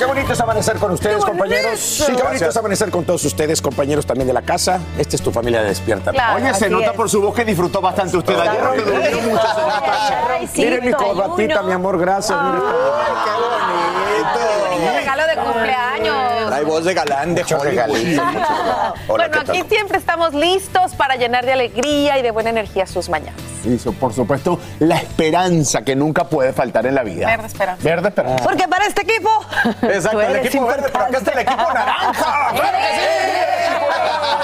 Qué bonito es amanecer con ustedes, compañeros. Sí, qué bonito es amanecer con todos ustedes, compañeros también de la casa. Esta es tu familia de despierta. Claro, Oye, se nota es. por su voz que disfrutó bastante usted ayer. Claro, que durmió mucho en la casa. Ay, sí, Mire mi corbatita, mi amor, gracias. Mire Bonito regalo de cumpleaños. Trae voz de galán, de. Hola, bueno, ¿qué aquí siempre estamos listos para llenar de alegría y de buena energía sus mañanas. Y so- por supuesto, la esperanza que nunca puede faltar en la vida. Verde esperanza. Verde esperanza. Porque para este equipo. Exacto, el equipo verde, pero acá está el equipo naranja. ¡Claro que sí!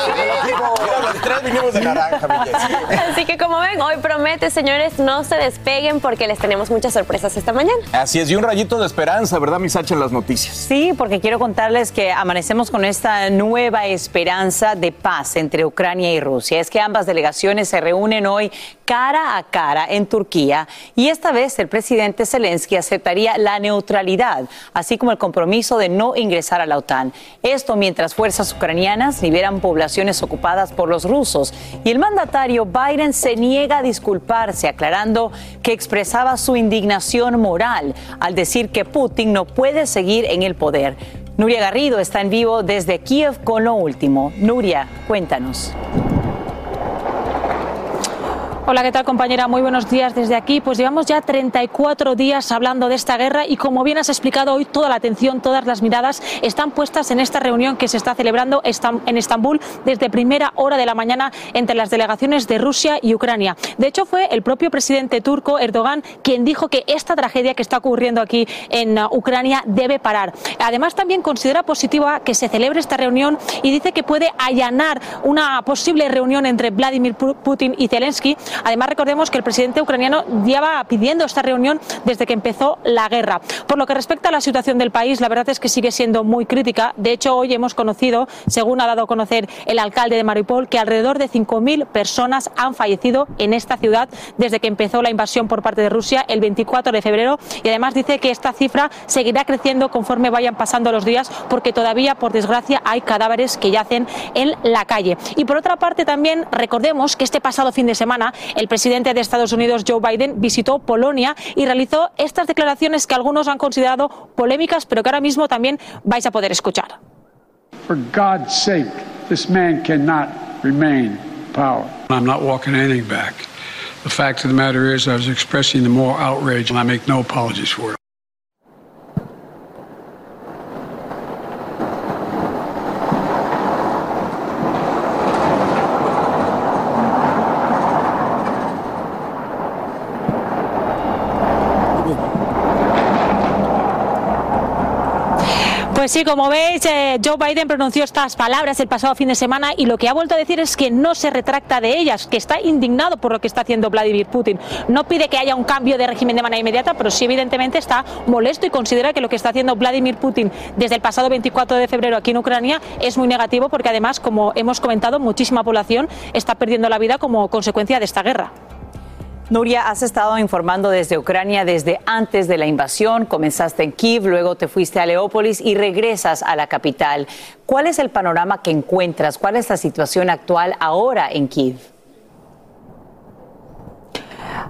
El equipo, los tres vinimos de naranja, mi. Así que como ven, hoy promete, señores, no se despeguen porque les tenemos muchas sorpresas esta mañana. Así es, y un rayito de esperanza, ¿verdad, mi Sacha, en las noticias? Sí, porque quiero contarles que amanecemos con esta nueva esperanza de paz entre Ucrania y Rusia. Es que ambas delegaciones se reúnen hoy cara a cara en Turquía y esta vez el presidente Zelensky aceptaría la neutralidad, así como el compromiso de no ingresar a la OTAN. Esto mientras fuerzas ucranianas liberan poblaciones ocupadas por los rusos y el mandatario Biden se niega a disculparse, aclarando que expresaba su indignación moral al decir que Putin no puede seguir en el poder. Nuria Garrido está en vivo desde Kiev con lo último. Nuria, cuéntanos. Hola, ¿qué tal compañera? Muy buenos días desde aquí. Pues llevamos ya 34 días hablando de esta guerra y como bien has explicado hoy, toda la atención, todas las miradas están puestas en esta reunión que se está celebrando en Estambul desde primera hora de la mañana entre las delegaciones de Rusia y Ucrania. De hecho, fue el propio presidente turco Erdogan quien dijo que esta tragedia que está ocurriendo aquí en uh, Ucrania debe parar. Además, también considera positiva que se celebre esta reunión y dice que puede allanar una posible reunión entre Vladimir Pu- Putin y Zelensky. Además, recordemos que el presidente ucraniano lleva pidiendo esta reunión desde que empezó la guerra. Por lo que respecta a la situación del país, la verdad es que sigue siendo muy crítica. De hecho, hoy hemos conocido, según ha dado a conocer el alcalde de Mariupol, que alrededor de 5.000 personas han fallecido en esta ciudad desde que empezó la invasión por parte de Rusia el 24 de febrero. Y además dice que esta cifra seguirá creciendo conforme vayan pasando los días, porque todavía, por desgracia, hay cadáveres que yacen en la calle. Y por otra parte, también recordemos que este pasado fin de semana el presidente de Estados Unidos, Joe Biden, visitó Polonia y realizó estas declaraciones que algunos han considerado polémicas, pero que ahora mismo también vais a poder escuchar. For God's sake, this man cannot remain in power. I'm not walking anything back. The fact of the matter is, I was expressing the moral outrage, and I make no apologies for it. Pues sí, como veis, eh, Joe Biden pronunció estas palabras el pasado fin de semana y lo que ha vuelto a decir es que no se retracta de ellas, que está indignado por lo que está haciendo Vladimir Putin. No pide que haya un cambio de régimen de manera inmediata, pero sí evidentemente está molesto y considera que lo que está haciendo Vladimir Putin desde el pasado 24 de febrero aquí en Ucrania es muy negativo porque además, como hemos comentado, muchísima población está perdiendo la vida como consecuencia de esta guerra. Nuria, has estado informando desde Ucrania desde antes de la invasión. Comenzaste en Kiev, luego te fuiste a Leópolis y regresas a la capital. ¿Cuál es el panorama que encuentras? ¿Cuál es la situación actual ahora en Kiev?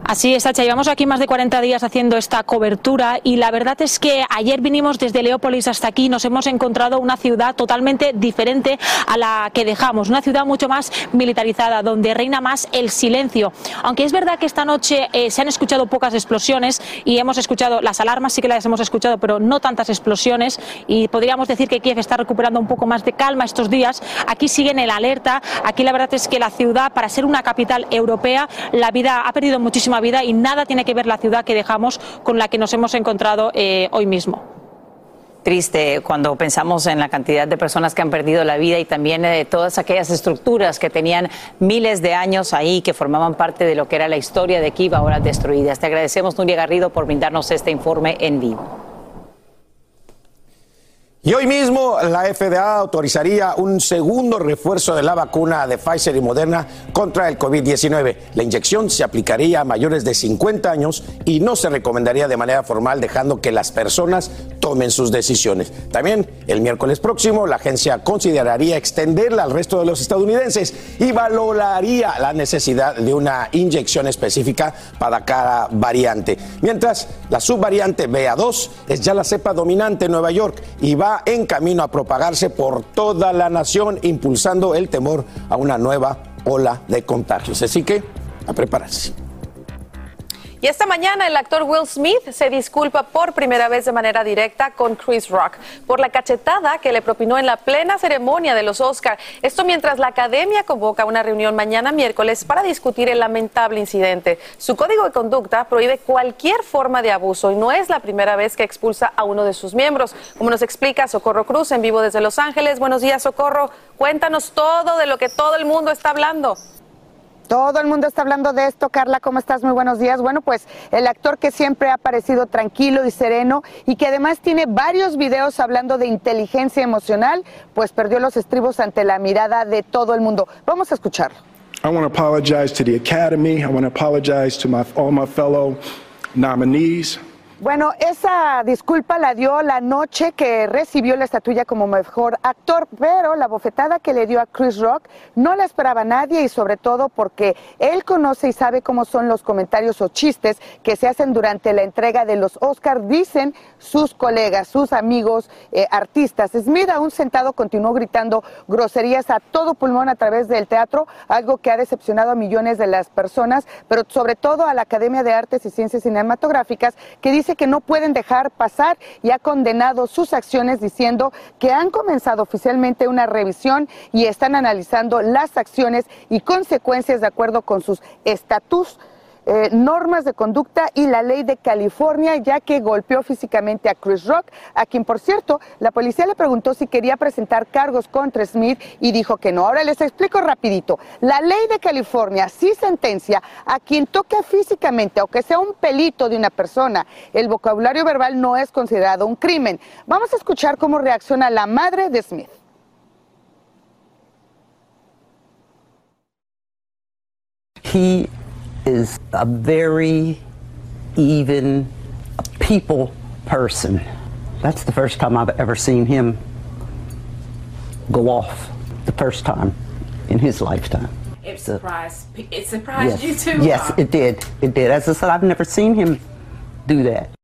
Así es, Sacha. Llevamos aquí más de 40 días haciendo esta cobertura y la verdad es que ayer vinimos desde Leópolis hasta aquí nos hemos encontrado una ciudad totalmente diferente a la que dejamos. Una ciudad mucho más militarizada, donde reina más el silencio. Aunque es verdad que esta noche eh, se han escuchado pocas explosiones y hemos escuchado, las alarmas sí que las hemos escuchado, pero no tantas explosiones y podríamos decir que Kiev está recuperando un poco más de calma estos días. Aquí siguen el alerta. Aquí la verdad es que la ciudad, para ser una capital europea, la vida ha perdido muchísima vida y nada tiene que ver la ciudad que dejamos con la que nos hemos encontrado eh, hoy mismo triste cuando pensamos en la cantidad de personas que han perdido la vida y también de todas aquellas estructuras que tenían miles de años ahí, que formaban parte de lo que era la historia de Kiev, ahora destruidas. Te agradecemos, Nuria Garrido, por brindarnos este informe en vivo. Y hoy mismo la FDA autorizaría un segundo refuerzo de la vacuna de Pfizer y Moderna contra el COVID-19. La inyección se aplicaría a mayores de 50 años y no se recomendaría de manera formal dejando que las personas tomen sus decisiones. También el miércoles próximo la agencia consideraría extenderla al resto de los estadounidenses y valoraría la necesidad de una inyección específica para cada variante. Mientras la subvariante BA2 es ya la cepa dominante en Nueva York y va en camino a propagarse por toda la nación, impulsando el temor a una nueva ola de contagios. Así que a prepararse. Y esta mañana el actor Will Smith se disculpa por primera vez de manera directa con Chris Rock por la cachetada que le propinó en la plena ceremonia de los Oscar. Esto mientras la academia convoca una reunión mañana miércoles para discutir el lamentable incidente. Su código de conducta prohíbe cualquier forma de abuso y no es la primera vez que expulsa a uno de sus miembros. Como nos explica Socorro Cruz en vivo desde Los Ángeles. Buenos días, Socorro. Cuéntanos todo de lo que todo el mundo está hablando. Todo el mundo está hablando de esto. Carla, ¿cómo estás? Muy buenos días. Bueno, pues el actor que siempre ha parecido tranquilo y sereno y que además tiene varios videos hablando de inteligencia emocional, pues perdió los estribos ante la mirada de todo el mundo. Vamos a escucharlo. I want to apologize to the Academy. I want to apologize to my, all my fellow nominees. Bueno, esa disculpa la dio la noche que recibió la estatuilla como mejor actor, pero la bofetada que le dio a Chris Rock no la esperaba nadie y sobre todo porque él conoce y sabe cómo son los comentarios o chistes que se hacen durante la entrega de los Oscars, dicen sus colegas, sus amigos eh, artistas. Smith aún sentado continuó gritando groserías a todo pulmón a través del teatro, algo que ha decepcionado a millones de las personas, pero sobre todo a la Academia de Artes y Ciencias Cinematográficas, que dice dice que no pueden dejar pasar y ha condenado sus acciones diciendo que han comenzado oficialmente una revisión y están analizando las acciones y consecuencias de acuerdo con sus estatus eh, normas de conducta y la ley de California, ya que golpeó físicamente a Chris Rock, a quien, por cierto, la policía le preguntó si quería presentar cargos contra Smith y dijo que no. Ahora les explico rapidito. La ley de California sí sentencia a quien toque físicamente, aunque sea un pelito de una persona. El vocabulario verbal no es considerado un crimen. Vamos a escuchar cómo reacciona la madre de Smith. Is a very even people person. That's the first time I've ever seen him go off. The first time in his lifetime. It surprised, it surprised yes, you too. Yes, it did. It did. As I said, I've never seen him do that.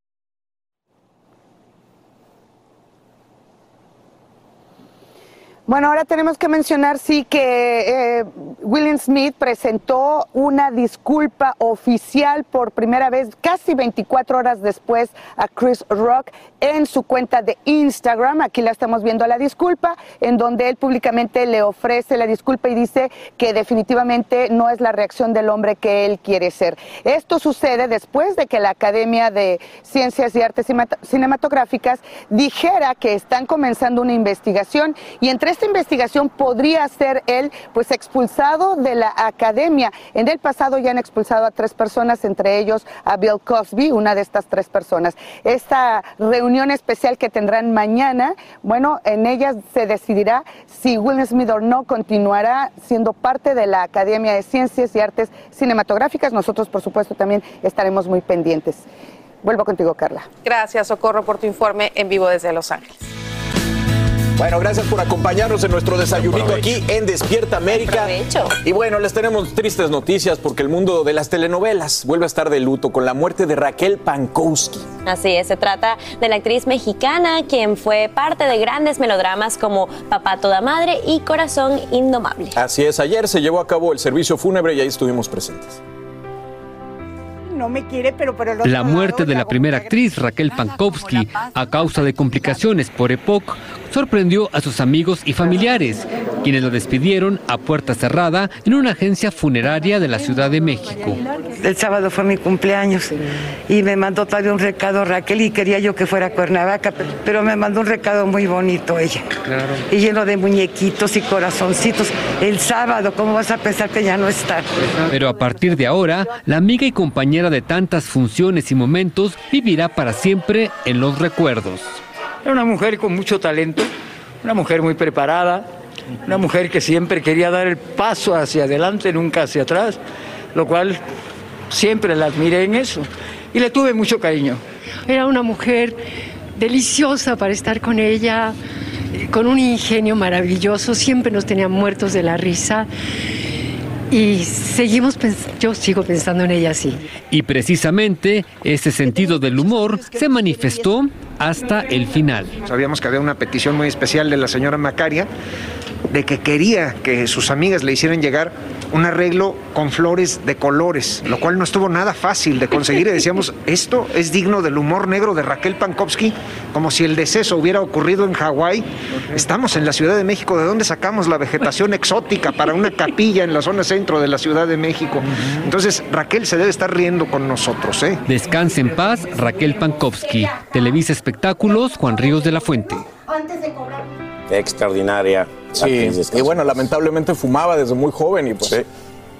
Bueno, ahora tenemos que mencionar, sí, que eh, William Smith presentó una disculpa oficial por primera vez, casi 24 horas después, a Chris Rock en su cuenta de Instagram. Aquí la estamos viendo la disculpa, en donde él públicamente le ofrece la disculpa y dice que definitivamente no es la reacción del hombre que él quiere ser. Esto sucede después de que la Academia de Ciencias y Artes Cinematográficas dijera que están comenzando una investigación y entre esta investigación podría ser él pues expulsado de la academia. En el pasado ya han expulsado a tres personas, entre ellos a Bill Cosby, una de estas tres personas. Esta reunión especial que tendrán mañana, bueno, en ella se decidirá si Will Smith o no continuará siendo parte de la Academia de Ciencias y Artes Cinematográficas. Nosotros, por supuesto, también estaremos muy pendientes. Vuelvo contigo, Carla. Gracias, Socorro, por tu informe en vivo desde Los Ángeles. Bueno, gracias por acompañarnos en nuestro desayunito aquí en Despierta América. Y bueno, les tenemos tristes noticias porque el mundo de las telenovelas vuelve a estar de luto con la muerte de Raquel Pankowski. Así es, se trata de la actriz mexicana quien fue parte de grandes melodramas como Papá Toda Madre y Corazón Indomable. Así es, ayer se llevó a cabo el servicio fúnebre y ahí estuvimos presentes. No me quiere, pero por el otro La muerte de la primera actriz, Raquel Pankowski, a causa de complicaciones por EPOC, sorprendió a sus amigos y familiares, quienes lo despidieron a puerta cerrada en una agencia funeraria de la Ciudad de México. El sábado fue mi cumpleaños y me mandó todavía un recado Raquel y quería yo que fuera a Cuernavaca, pero me mandó un recado muy bonito ella. Y lleno de muñequitos y corazoncitos. El sábado, ¿cómo vas a pensar que ya no está? Pero a partir de ahora, la amiga y compañera de tantas funciones y momentos vivirá para siempre en los recuerdos. Era una mujer con mucho talento, una mujer muy preparada, una mujer que siempre quería dar el paso hacia adelante, nunca hacia atrás, lo cual siempre la admiré en eso y le tuve mucho cariño. Era una mujer deliciosa para estar con ella, con un ingenio maravilloso, siempre nos tenían muertos de la risa. Y seguimos, pens- yo sigo pensando en ella así. Y precisamente ese sentido del humor se manifestó hasta el final. Sabíamos que había una petición muy especial de la señora Macaria de que quería que sus amigas le hicieran llegar un arreglo con flores de colores, lo cual no estuvo nada fácil de conseguir. Y decíamos, esto es digno del humor negro de Raquel Pankowski, como si el deceso hubiera ocurrido en Hawái. Estamos en la Ciudad de México, ¿de dónde sacamos la vegetación exótica para una capilla en la zona centro de la Ciudad de México? Entonces, Raquel se debe estar riendo con nosotros, ¿eh? Descanse en paz, Raquel Pankowski. Televisa Espectáculos, Juan Ríos de la Fuente. Qué extraordinaria. Sí, y bueno, lamentablemente fumaba desde muy joven y pues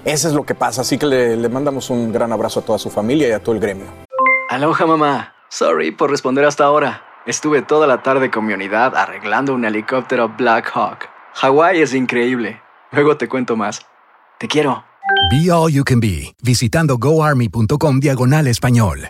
eso es lo que pasa. Así que le, le mandamos un gran abrazo a toda su familia y a todo el gremio. Aloha mamá. Sorry por responder hasta ahora. Estuve toda la tarde con mi unidad arreglando un helicóptero Black Hawk. Hawái es increíble. Luego te cuento más. Te quiero. Be All You Can Be, visitando goarmy.com diagonal español.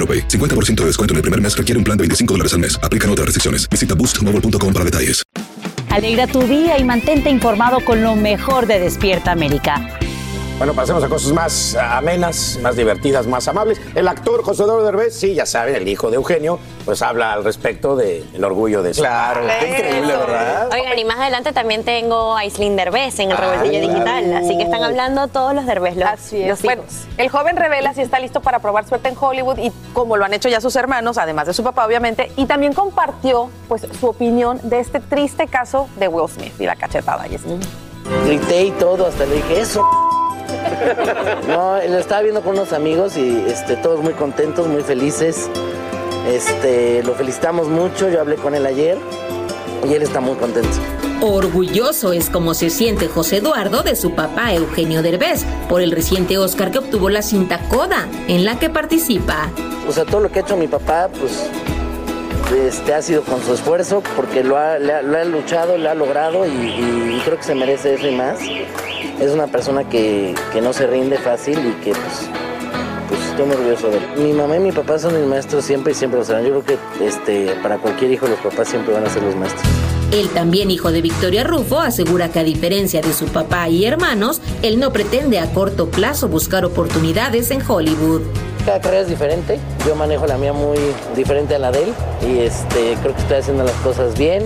AroPay. 50% de descuento en el primer mes requiere un plan de 25 dólares al mes. Aplican otras restricciones. Visita boostmobile.com para detalles. Alegra tu día y mantente informado con lo mejor de Despierta América. Bueno, pasemos a cosas más amenas, más divertidas, más amables. El actor José Eduardo Derbez, sí, ya saben, el hijo de Eugenio, pues habla al respecto del orgullo de su Claro, qué increíble, ¿verdad? Oigan, y más adelante también tengo a Aislinn Derbez en el Ah, Rebeldillo claro. Digital, así que están hablando todos los Derbez, los, Así es. los Bueno, el joven revela si está listo para probar suerte en Hollywood y como lo han hecho ya sus hermanos, además de su papá, obviamente, y también compartió pues su opinión de este triste caso de Will Smith y la cachetada. Y es- Grité y todo, hasta le dije eso. No, lo estaba viendo con unos amigos y este, todos muy contentos, muy felices. Este, lo felicitamos mucho, yo hablé con él ayer y él está muy contento. Orgulloso es como se siente José Eduardo de su papá Eugenio Derbez por el reciente Oscar que obtuvo la cinta Coda, en la que participa. O sea, todo lo que ha hecho mi papá, pues este, ha sido con su esfuerzo porque lo ha, lo ha luchado, lo ha logrado y creo que se merece eso y más. Es una persona que, que no se rinde fácil y que pues, pues estoy muy orgulloso de él. Mi mamá y mi papá son mis maestros siempre y siempre lo serán. Yo creo que este, para cualquier hijo los papás siempre van a ser los maestros. Él también, hijo de Victoria Rufo, asegura que a diferencia de su papá y hermanos, él no pretende a corto plazo buscar oportunidades en Hollywood. Cada carrera es diferente, yo manejo la mía muy diferente a la de él y este, creo que estoy haciendo las cosas bien,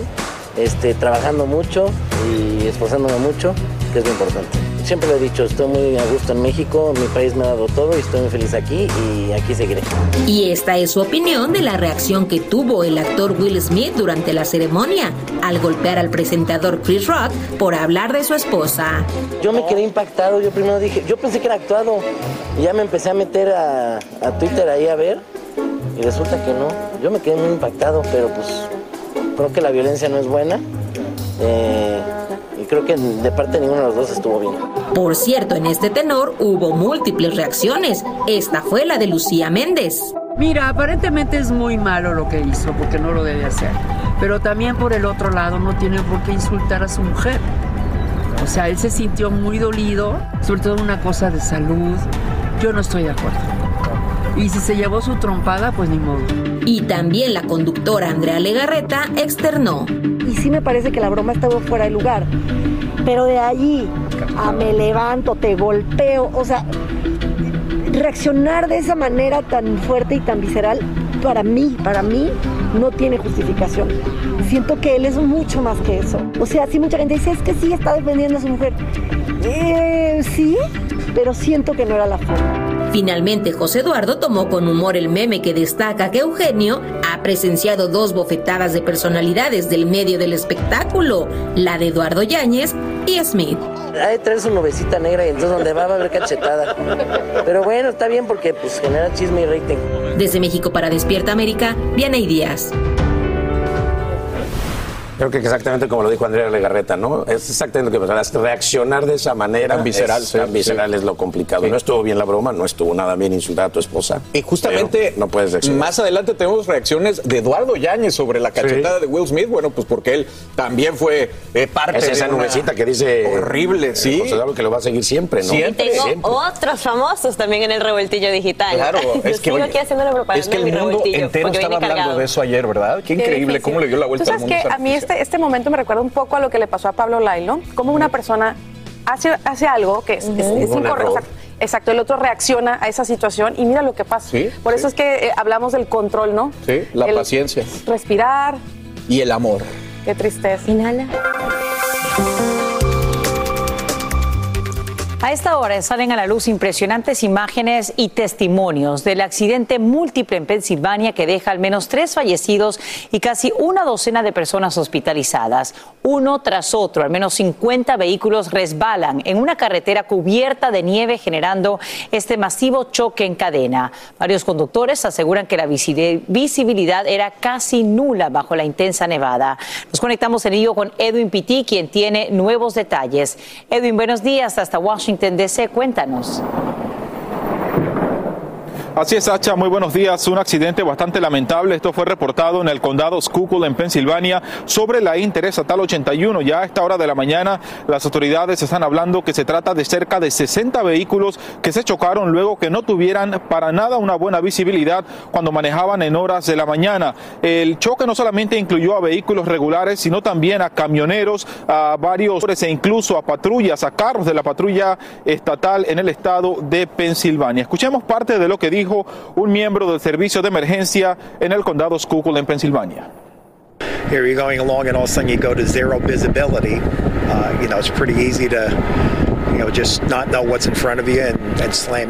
este, trabajando mucho y esforzándome mucho, que es muy importante. Siempre lo he dicho, estoy muy a gusto en México, mi país me ha dado todo y estoy muy feliz aquí y aquí seguiré. Y esta es su opinión de la reacción que tuvo el actor Will Smith durante la ceremonia al golpear al presentador Chris Rock por hablar de su esposa. Yo me quedé impactado, yo primero dije, yo pensé que era actuado y ya me empecé a meter a, a Twitter ahí a ver y resulta que no. Yo me quedé muy impactado, pero pues creo que la violencia no es buena. Eh, y creo que de parte de ninguno de los dos estuvo bien. Por cierto, en este tenor hubo múltiples reacciones. Esta fue la de Lucía Méndez. Mira, aparentemente es muy malo lo que hizo porque no lo debe hacer. Pero también por el otro lado no tiene por qué insultar a su mujer. O sea, él se sintió muy dolido, sobre todo una cosa de salud. Yo no estoy de acuerdo. Y si se llevó su trompada, pues ni modo. Y también la conductora Andrea Legarreta externó. Y sí me parece que la broma estaba fuera de lugar. Pero de allí a me levanto, te golpeo, o sea, reaccionar de esa manera tan fuerte y tan visceral, para mí, para mí, no tiene justificación. Siento que él es mucho más que eso. O sea, si mucha gente dice, es que sí, está defendiendo a su mujer. Eh, sí, pero siento que no era la forma. Finalmente, José Eduardo tomó con humor el meme que destaca que Eugenio ha presenciado dos bofetadas de personalidades del medio del espectáculo, la de Eduardo Yáñez y Smith. Hay traer su novecita negra y entonces donde va va a haber cachetada. Pero bueno, está bien porque pues genera chisme y rating. Desde México para Despierta América, Vianey Díaz. Creo que exactamente como lo dijo Andrea Legarreta, ¿no? Es exactamente lo que pasa. Reaccionar de esa manera Tan visceral, es, sí, tan visceral sí. es lo complicado. Sí. No estuvo bien la broma, no estuvo nada bien insultar a tu esposa. Y justamente no puedes reaccionar. más adelante tenemos reacciones de Eduardo Yáñez sobre la cachetada de Will Smith. Bueno, pues porque él también fue eh, parte Es de esa nubecita que dice horrible, sí. José que lo va a seguir siempre, ¿no? Y tengo Siempre. otros famosos también en el revoltillo digital. Claro, Yo es que oye, aquí haciendo la propaganda es que el mundo entero estaba hablando de eso ayer, ¿verdad? Qué increíble difícil. cómo le dio la vuelta Tú al mundo. a mí. Este, este momento me recuerda un poco a lo que le pasó a Pablo Lailo, como una persona hace, hace algo que es, es- es Un incorrecto. Exacto, Exacto, el otro reacciona a esa situación y mira lo que pasa. Sí, Por sí. eso es que eh, hablamos del control, ¿no? Sí, la El paciencia Respirar, y el amor. qué tristeza. Inhala. A esta hora salen a la luz impresionantes imágenes y testimonios del accidente múltiple en Pensilvania que deja al menos tres fallecidos y casi una docena de personas hospitalizadas. Uno tras otro, al menos 50 vehículos resbalan en una carretera cubierta de nieve generando este masivo choque en cadena. Varios conductores aseguran que la visi- visibilidad era casi nula bajo la intensa nevada. Nos conectamos en ello con Edwin Pitti, quien tiene nuevos detalles. Edwin, buenos días hasta Washington, D.C. Cuéntanos. Así es, Sacha, muy buenos días. Un accidente bastante lamentable. Esto fue reportado en el condado Schuylkill, en Pensilvania, sobre la Interestatal 81. Ya a esta hora de la mañana, las autoridades están hablando que se trata de cerca de 60 vehículos que se chocaron luego que no tuvieran para nada una buena visibilidad cuando manejaban en horas de la mañana. El choque no solamente incluyó a vehículos regulares, sino también a camioneros, a varios e incluso a patrullas, a carros de la patrulla estatal en el estado de Pensilvania. Escuchemos parte de lo que dijo un miembro del servicio de emergencia en el condado Schuylkill en Pensilvania. here you're going along and all of a sudden you go to zero visibility. Uh, you know, it's pretty easy to,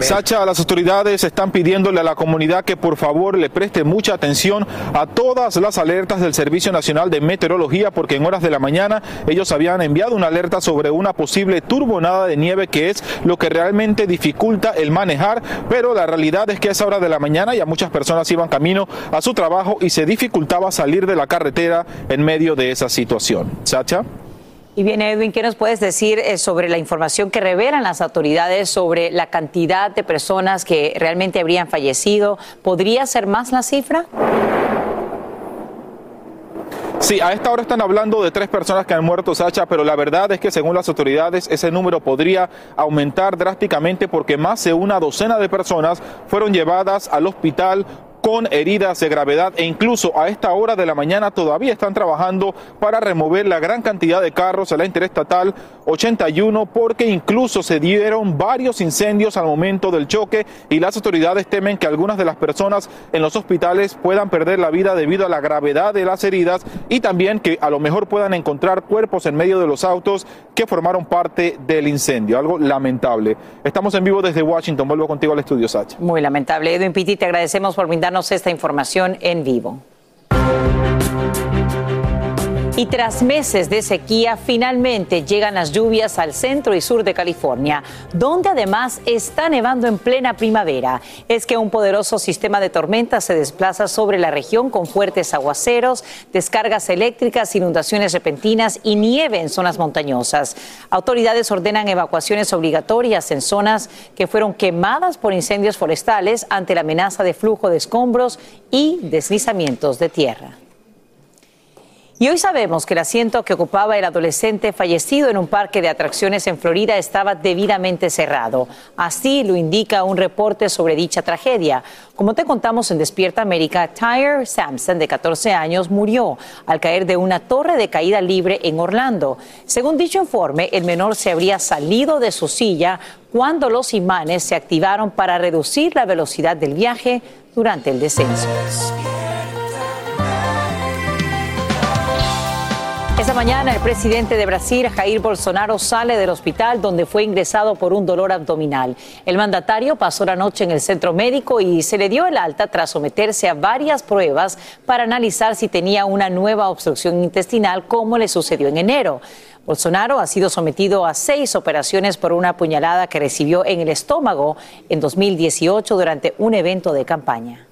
Sacha, las autoridades están pidiéndole a la comunidad que por favor le preste mucha atención a todas las alertas del Servicio Nacional de Meteorología porque en horas de la mañana ellos habían enviado una alerta sobre una posible turbonada de nieve que es lo que realmente dificulta el manejar, pero la realidad es que a esa hora de la mañana ya muchas personas iban camino a su trabajo y se dificultaba salir de la carretera en medio de esa situación. Sacha. Y bien, Edwin, ¿qué nos puedes decir eh, sobre la información que revelan las autoridades sobre la cantidad de personas que realmente habrían fallecido? ¿Podría ser más la cifra? Sí, a esta hora están hablando de tres personas que han muerto, Sacha, pero la verdad es que según las autoridades ese número podría aumentar drásticamente porque más de una docena de personas fueron llevadas al hospital con heridas de gravedad e incluso a esta hora de la mañana todavía están trabajando para remover la gran cantidad de carros a la interestatal 81 porque incluso se dieron varios incendios al momento del choque y las autoridades temen que algunas de las personas en los hospitales puedan perder la vida debido a la gravedad de las heridas y también que a lo mejor puedan encontrar cuerpos en medio de los autos que formaron parte del incendio. Algo lamentable. Estamos en vivo desde Washington. Vuelvo contigo al estudio, Sacha. Muy lamentable. Edwin Pitti, te agradecemos por brindarnos esta información en vivo. Y tras meses de sequía, finalmente llegan las lluvias al centro y sur de California, donde además está nevando en plena primavera. Es que un poderoso sistema de tormentas se desplaza sobre la región con fuertes aguaceros, descargas eléctricas, inundaciones repentinas y nieve en zonas montañosas. Autoridades ordenan evacuaciones obligatorias en zonas que fueron quemadas por incendios forestales ante la amenaza de flujo de escombros y deslizamientos de tierra. Y hoy sabemos que el asiento que ocupaba el adolescente fallecido en un parque de atracciones en Florida estaba debidamente cerrado. Así lo indica un reporte sobre dicha tragedia. Como te contamos en Despierta América, Tyre Sampson, de 14 años, murió al caer de una torre de caída libre en Orlando. Según dicho informe, el menor se habría salido de su silla cuando los imanes se activaron para reducir la velocidad del viaje durante el descenso. Esta mañana el presidente de Brasil, Jair Bolsonaro, sale del hospital donde fue ingresado por un dolor abdominal. El mandatario pasó la noche en el centro médico y se le dio el alta tras someterse a varias pruebas para analizar si tenía una nueva obstrucción intestinal como le sucedió en enero. Bolsonaro ha sido sometido a seis operaciones por una puñalada que recibió en el estómago en 2018 durante un evento de campaña.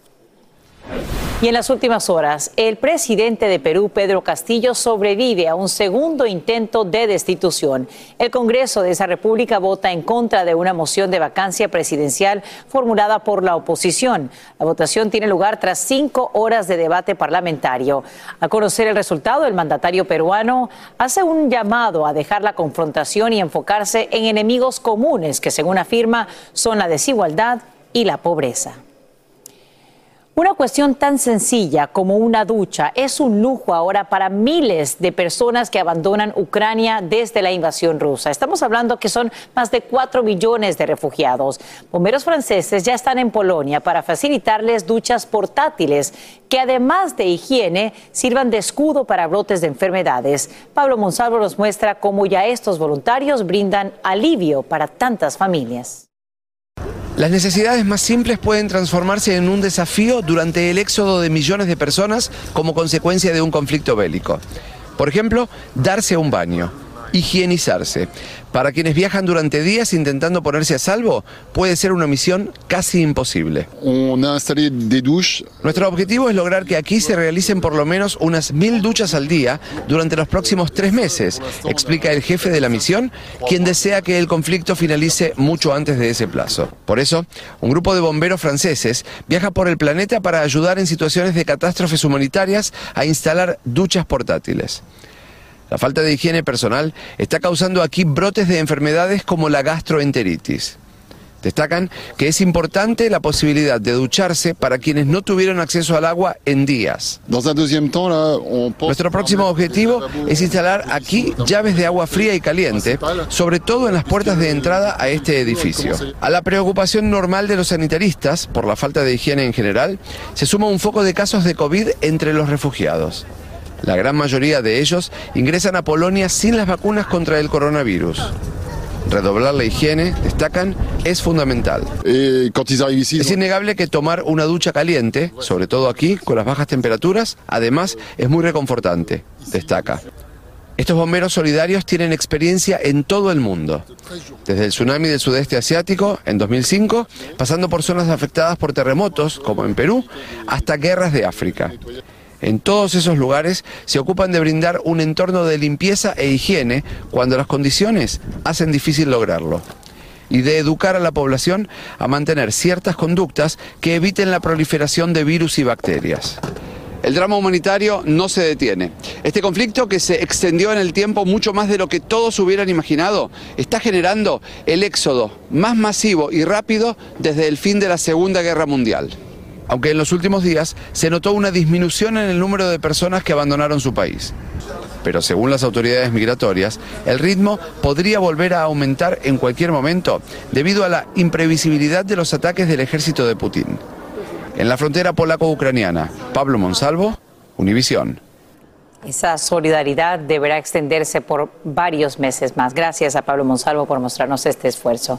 Y en las últimas horas, el presidente de Perú, Pedro Castillo, sobrevive a un segundo intento de destitución. El Congreso de esa república vota en contra de una moción de vacancia presidencial formulada por la oposición. La votación tiene lugar tras cinco horas de debate parlamentario. Al conocer el resultado, el mandatario peruano hace un llamado a dejar la confrontación y enfocarse en enemigos comunes que, según afirma, son la desigualdad y la pobreza. Una cuestión tan sencilla como una ducha es un lujo ahora para miles de personas que abandonan Ucrania desde la invasión rusa. Estamos hablando que son más de 4 millones de refugiados. Bomberos franceses ya están en Polonia para facilitarles duchas portátiles que además de higiene sirvan de escudo para brotes de enfermedades. Pablo Monsalvo nos muestra cómo ya estos voluntarios brindan alivio para tantas familias. Las necesidades más simples pueden transformarse en un desafío durante el éxodo de millones de personas como consecuencia de un conflicto bélico. Por ejemplo, darse un baño, higienizarse. Para quienes viajan durante días intentando ponerse a salvo, puede ser una misión casi imposible. Nuestro objetivo es lograr que aquí se realicen por lo menos unas mil duchas al día durante los próximos tres meses, explica el jefe de la misión, quien desea que el conflicto finalice mucho antes de ese plazo. Por eso, un grupo de bomberos franceses viaja por el planeta para ayudar en situaciones de catástrofes humanitarias a instalar duchas portátiles. La falta de higiene personal está causando aquí brotes de enfermedades como la gastroenteritis. Destacan que es importante la posibilidad de ducharse para quienes no tuvieron acceso al agua en días. Nuestro próximo objetivo es instalar aquí llaves de agua fría y caliente, sobre todo en las puertas de entrada a este edificio. A la preocupación normal de los sanitaristas por la falta de higiene en general, se suma un foco de casos de COVID entre los refugiados. La gran mayoría de ellos ingresan a Polonia sin las vacunas contra el coronavirus. Redoblar la higiene, destacan, es fundamental. Es innegable que tomar una ducha caliente, sobre todo aquí, con las bajas temperaturas, además es muy reconfortante, destaca. Estos bomberos solidarios tienen experiencia en todo el mundo, desde el tsunami del sudeste asiático en 2005, pasando por zonas afectadas por terremotos, como en Perú, hasta guerras de África. En todos esos lugares se ocupan de brindar un entorno de limpieza e higiene cuando las condiciones hacen difícil lograrlo y de educar a la población a mantener ciertas conductas que eviten la proliferación de virus y bacterias. El drama humanitario no se detiene. Este conflicto, que se extendió en el tiempo mucho más de lo que todos hubieran imaginado, está generando el éxodo más masivo y rápido desde el fin de la Segunda Guerra Mundial. Aunque en los últimos días se notó una disminución en el número de personas que abandonaron su país. Pero según las autoridades migratorias, el ritmo podría volver a aumentar en cualquier momento debido a la imprevisibilidad de los ataques del ejército de Putin. En la frontera polaco-ucraniana, Pablo Monsalvo, Univisión. Esa solidaridad deberá extenderse por varios meses más. Gracias a Pablo Monsalvo por mostrarnos este esfuerzo.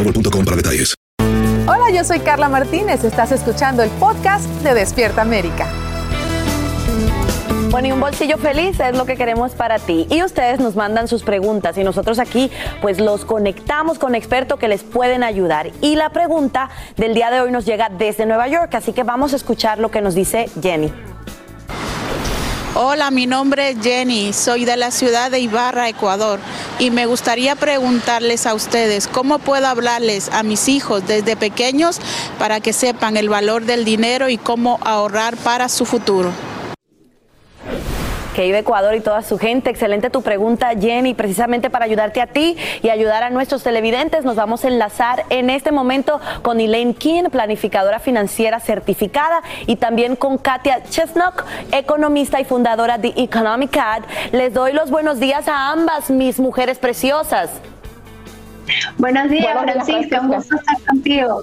boostmobile.com para detalles. Hola, yo soy Carla Martínez. Estás escuchando el podcast de Despierta América. Bueno, y un bolsillo feliz es lo que queremos para ti. Y ustedes nos mandan sus preguntas y nosotros aquí pues los conectamos con expertos que les pueden ayudar. Y la pregunta del día de hoy nos llega desde Nueva York, así que vamos a escuchar lo que nos dice Jenny. Hola, mi nombre es Jenny, soy de la ciudad de Ibarra, Ecuador, y me gustaría preguntarles a ustedes cómo puedo hablarles a mis hijos desde pequeños para que sepan el valor del dinero y cómo ahorrar para su futuro. Que vive Ecuador y toda su gente. Excelente tu pregunta, Jenny. Precisamente para ayudarte a ti y ayudar a nuestros televidentes, nos vamos a enlazar en este momento con Elaine King, planificadora financiera certificada, y también con Katia Chesnock, economista y fundadora de Economic Ad. Les doy los buenos días a ambas, mis mujeres preciosas. Buenos días, Francisca. Un gusto estar contigo.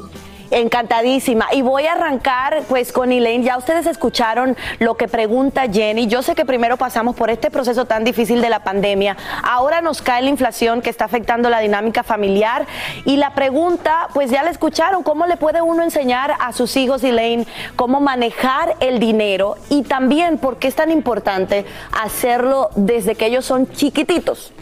Encantadísima. Y voy a arrancar pues con Elaine. Ya ustedes escucharon lo que pregunta Jenny. Yo sé que primero pasamos por este proceso tan difícil de la pandemia. Ahora nos cae la inflación que está afectando la dinámica familiar. Y la pregunta, pues ya la escucharon, ¿cómo le puede uno enseñar a sus hijos, Elaine, cómo manejar el dinero? Y también, ¿por qué es tan importante hacerlo desde que ellos son chiquititos?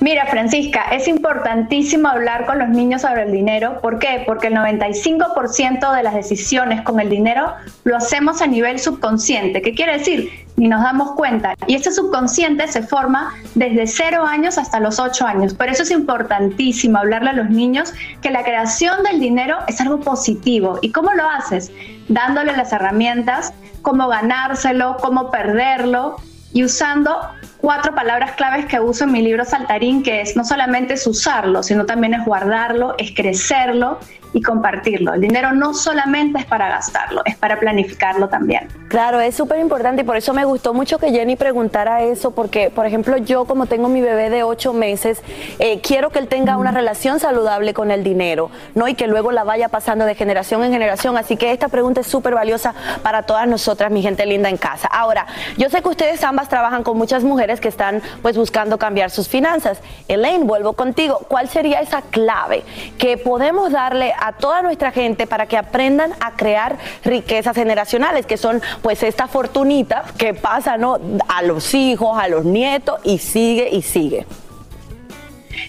Mira, Francisca, es importantísimo hablar con los niños sobre el dinero. ¿Por qué? Porque el 95% de las decisiones con el dinero lo hacemos a nivel subconsciente. ¿Qué quiere decir? Ni nos damos cuenta. Y ese subconsciente se forma desde 0 años hasta los 8 años. Por eso es importantísimo hablarle a los niños que la creación del dinero es algo positivo. ¿Y cómo lo haces? Dándole las herramientas, cómo ganárselo, cómo perderlo y usando cuatro palabras claves que uso en mi libro Saltarín, que es no solamente es usarlo, sino también es guardarlo, es crecerlo y compartirlo. El dinero no solamente es para gastarlo, es para planificarlo también. Claro, es súper importante y por eso me gustó mucho que Jenny preguntara eso, porque, por ejemplo, yo como tengo mi bebé de ocho meses, eh, quiero que él tenga una relación saludable con el dinero, ¿no? Y que luego la vaya pasando de generación en generación. Así que esta pregunta es súper valiosa para todas nosotras, mi gente linda en casa. Ahora, yo sé que ustedes ambas trabajan con muchas mujeres que están pues buscando cambiar sus finanzas. Elaine, vuelvo contigo. ¿Cuál sería esa clave que podemos darle a toda nuestra gente para que aprendan a crear riquezas generacionales, que son pues esta fortunita que pasa ¿no? a los hijos, a los nietos y sigue y sigue.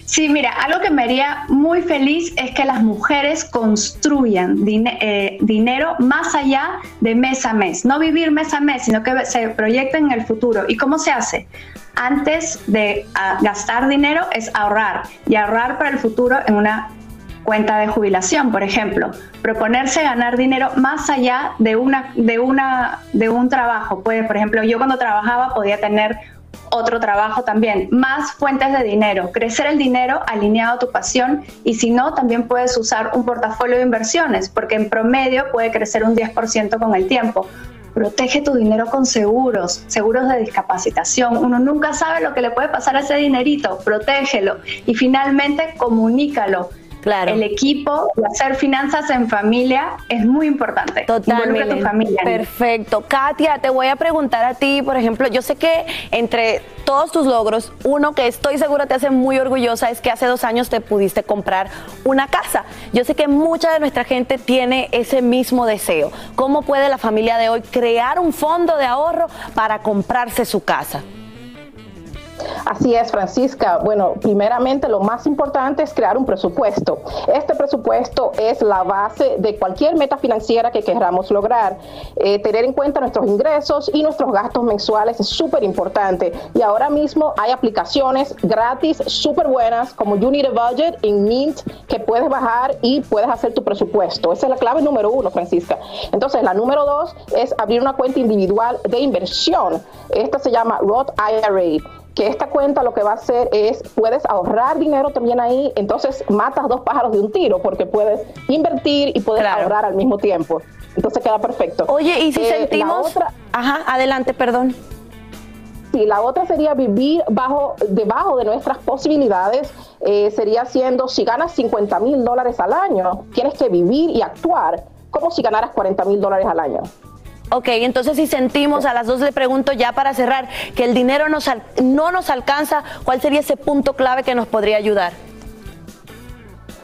Sí, mira, algo que me haría muy feliz es que las mujeres construyan eh, dinero más allá de mes a mes. No vivir mes a mes, sino que se proyecten en el futuro. ¿Y cómo se hace? Antes de ah, gastar dinero es ahorrar y ahorrar para el futuro en una cuenta de jubilación, por ejemplo. Proponerse ganar dinero más allá de, una, de, una, de un trabajo. Puede, por ejemplo, yo cuando trabajaba podía tener otro trabajo también, más fuentes de dinero, crecer el dinero alineado a tu pasión y si no, también puedes usar un portafolio de inversiones, porque en promedio puede crecer un 10% con el tiempo. Protege tu dinero con seguros, seguros de discapacitación. Uno nunca sabe lo que le puede pasar a ese dinerito, protégelo y finalmente comunícalo el equipo hacer finanzas en familia es muy importante. Totalmente. tu familia. Perfecto. Katia, te voy a preguntar a ti, por ejemplo, yo sé que entre todos tus logros, uno que estoy segura te hace muy orgullosa es que hace dos años te pudiste comprar una casa. Yo sé que mucha de nuestra gente tiene ese mismo deseo. ¿Cómo puede la familia de hoy crear un fondo de ahorro para comprarse su casa? Así es, Francisca. Bueno, primeramente lo más importante es crear un presupuesto. Este presupuesto es la base de cualquier meta financiera que queramos lograr. Eh, tener en cuenta nuestros ingresos y nuestros gastos mensuales es súper importante. Y ahora mismo hay aplicaciones gratis súper buenas como a Budget en Mint que puedes bajar y puedes hacer tu presupuesto. Esa es la clave número uno, Francisca. Entonces, la número dos es abrir una cuenta individual de inversión. Esta se llama Roth IRA que esta cuenta lo que va a hacer es, puedes ahorrar dinero también ahí, entonces matas dos pájaros de un tiro, porque puedes invertir y puedes ahorrar al mismo tiempo. Entonces queda perfecto. Oye, y si eh, sentimos... Otra... Ajá, adelante, perdón. Sí, la otra sería vivir bajo, debajo de nuestras posibilidades, eh, sería siendo, si ganas 50 mil dólares al año, tienes que vivir y actuar como si ganaras 40 mil dólares al año. Ok, entonces si sentimos, a las dos le pregunto ya para cerrar, que el dinero nos, no nos alcanza, ¿cuál sería ese punto clave que nos podría ayudar?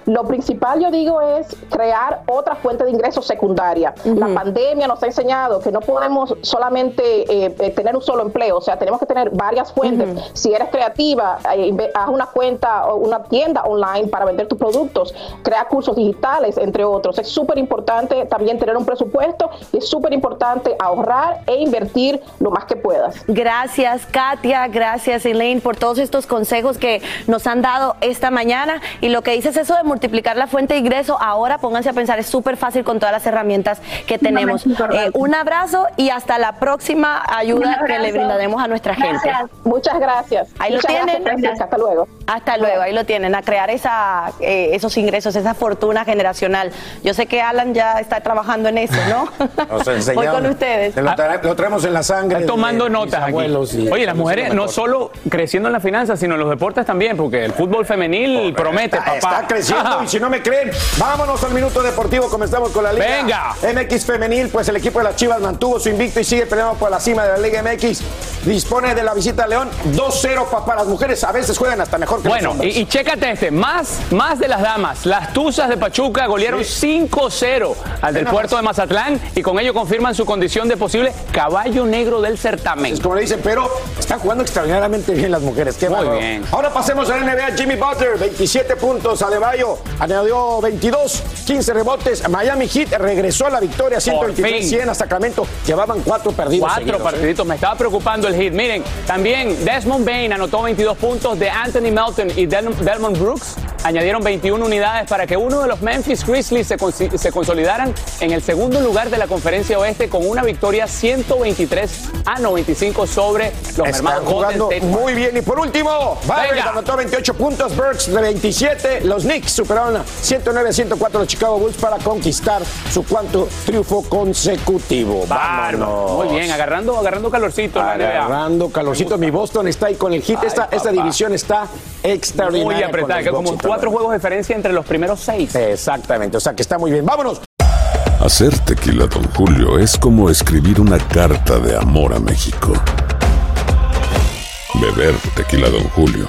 Lo principal, yo digo, es crear otra fuente de ingresos secundaria. La pandemia nos ha enseñado que no podemos solamente eh, eh, tener un solo empleo, o sea, tenemos que tener varias fuentes. Si eres creativa, eh, haz una cuenta o una tienda online para vender tus productos, crea cursos digitales, entre otros. Es súper importante también tener un presupuesto y es súper importante ahorrar e invertir lo más que puedas. Gracias, Katia. Gracias, Elaine, por todos estos consejos que nos han dado esta mañana. Y lo que dices eso de multiplicar la fuente de ingreso, ahora pónganse a pensar, es súper fácil con todas las herramientas que tenemos. Eh, un abrazo y hasta la próxima ayuda que le brindaremos a nuestra gente. Muchas gracias. Ahí lo tienen. Hasta luego. Hasta luego, ahí lo tienen, a crear esa, eh, esos ingresos, esa fortuna generacional. Yo sé que Alan ya está trabajando en eso, ¿no? Voy con ustedes. Lo, traemos en la sangre. Está tomando notas aquí. Oye, las mujeres no solo creciendo en las finanzas, sino en los deportes también, porque el fútbol femenil promete, papá. Está creciendo y si no me creen, vámonos al minuto deportivo. Comenzamos con la Liga Venga. MX Femenil. Pues el equipo de las Chivas mantuvo su invicto y sigue peleando por la cima de la Liga MX. Dispone de la visita a León 2-0 para las mujeres. A veces juegan hasta mejor que bueno, los hombres. Y, y chécate este, más, más de las damas. Las Tuzas de Pachuca golearon 5-0 al del puerto de Mazatlán y con ello confirman su condición de posible caballo negro del certamen. Es como le dicen, pero están jugando extraordinariamente bien las mujeres. Qué Muy bien. Ahora pasemos a la NBA. Jimmy Butler, 27 puntos. Adebayo añadió 22, 15 rebotes. Miami Heat regresó a la victoria 123-100 a Sacramento. Llevaban cuatro perdidos. Cuatro ¿eh? partiditos. Me estaba preocupando el Heat. Miren, también Desmond Bain anotó 22 puntos de Anthony Melton y Delmond Brooks añadieron 21 unidades para que uno de los Memphis Grizzlies se, se, consolidaran en el segundo lugar de la conferencia oeste con una victoria 123 a 95 sobre los hermanos jugando muy bien. Y por último, Barrett anotó 28 puntos, Burks de 27. Los Knicks superaron a 109 a 104 los Chicago Bulls para conquistar su cuarto triunfo consecutivo. Vámonos. Muy bien, agarrando, agarrando calorcito. Agarrando calorcito. Mi Boston está ahí con el hit. esta, esta división está extraordinaria. Muy apretada, como cuatro juegos de diferencia entre los primeros seis. Exactamente, o sea que está muy bien. ¡Vámonos! Hacer tequila, don Julio, es como escribir una carta de amor a México. Beber tequila, don Julio,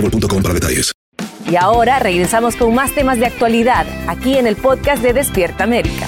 boostmobile.com para detalles. Y ahora regresamos con más temas de actualidad aquí en el podcast de Despierta América.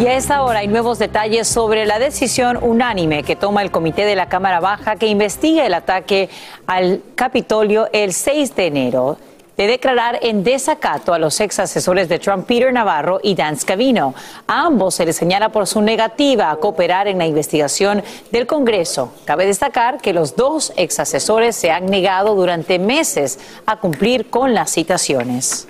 Y a esta hora hay nuevos detalles sobre la decisión unánime que toma el Comité de la Cámara Baja que investiga el ataque al Capitolio el 6 de enero de declarar en desacato a los ex asesores de Trump, Peter Navarro y Dan Scavino. A ambos se les señala por su negativa a cooperar en la investigación del Congreso. Cabe destacar que los dos ex asesores se han negado durante meses a cumplir con las citaciones.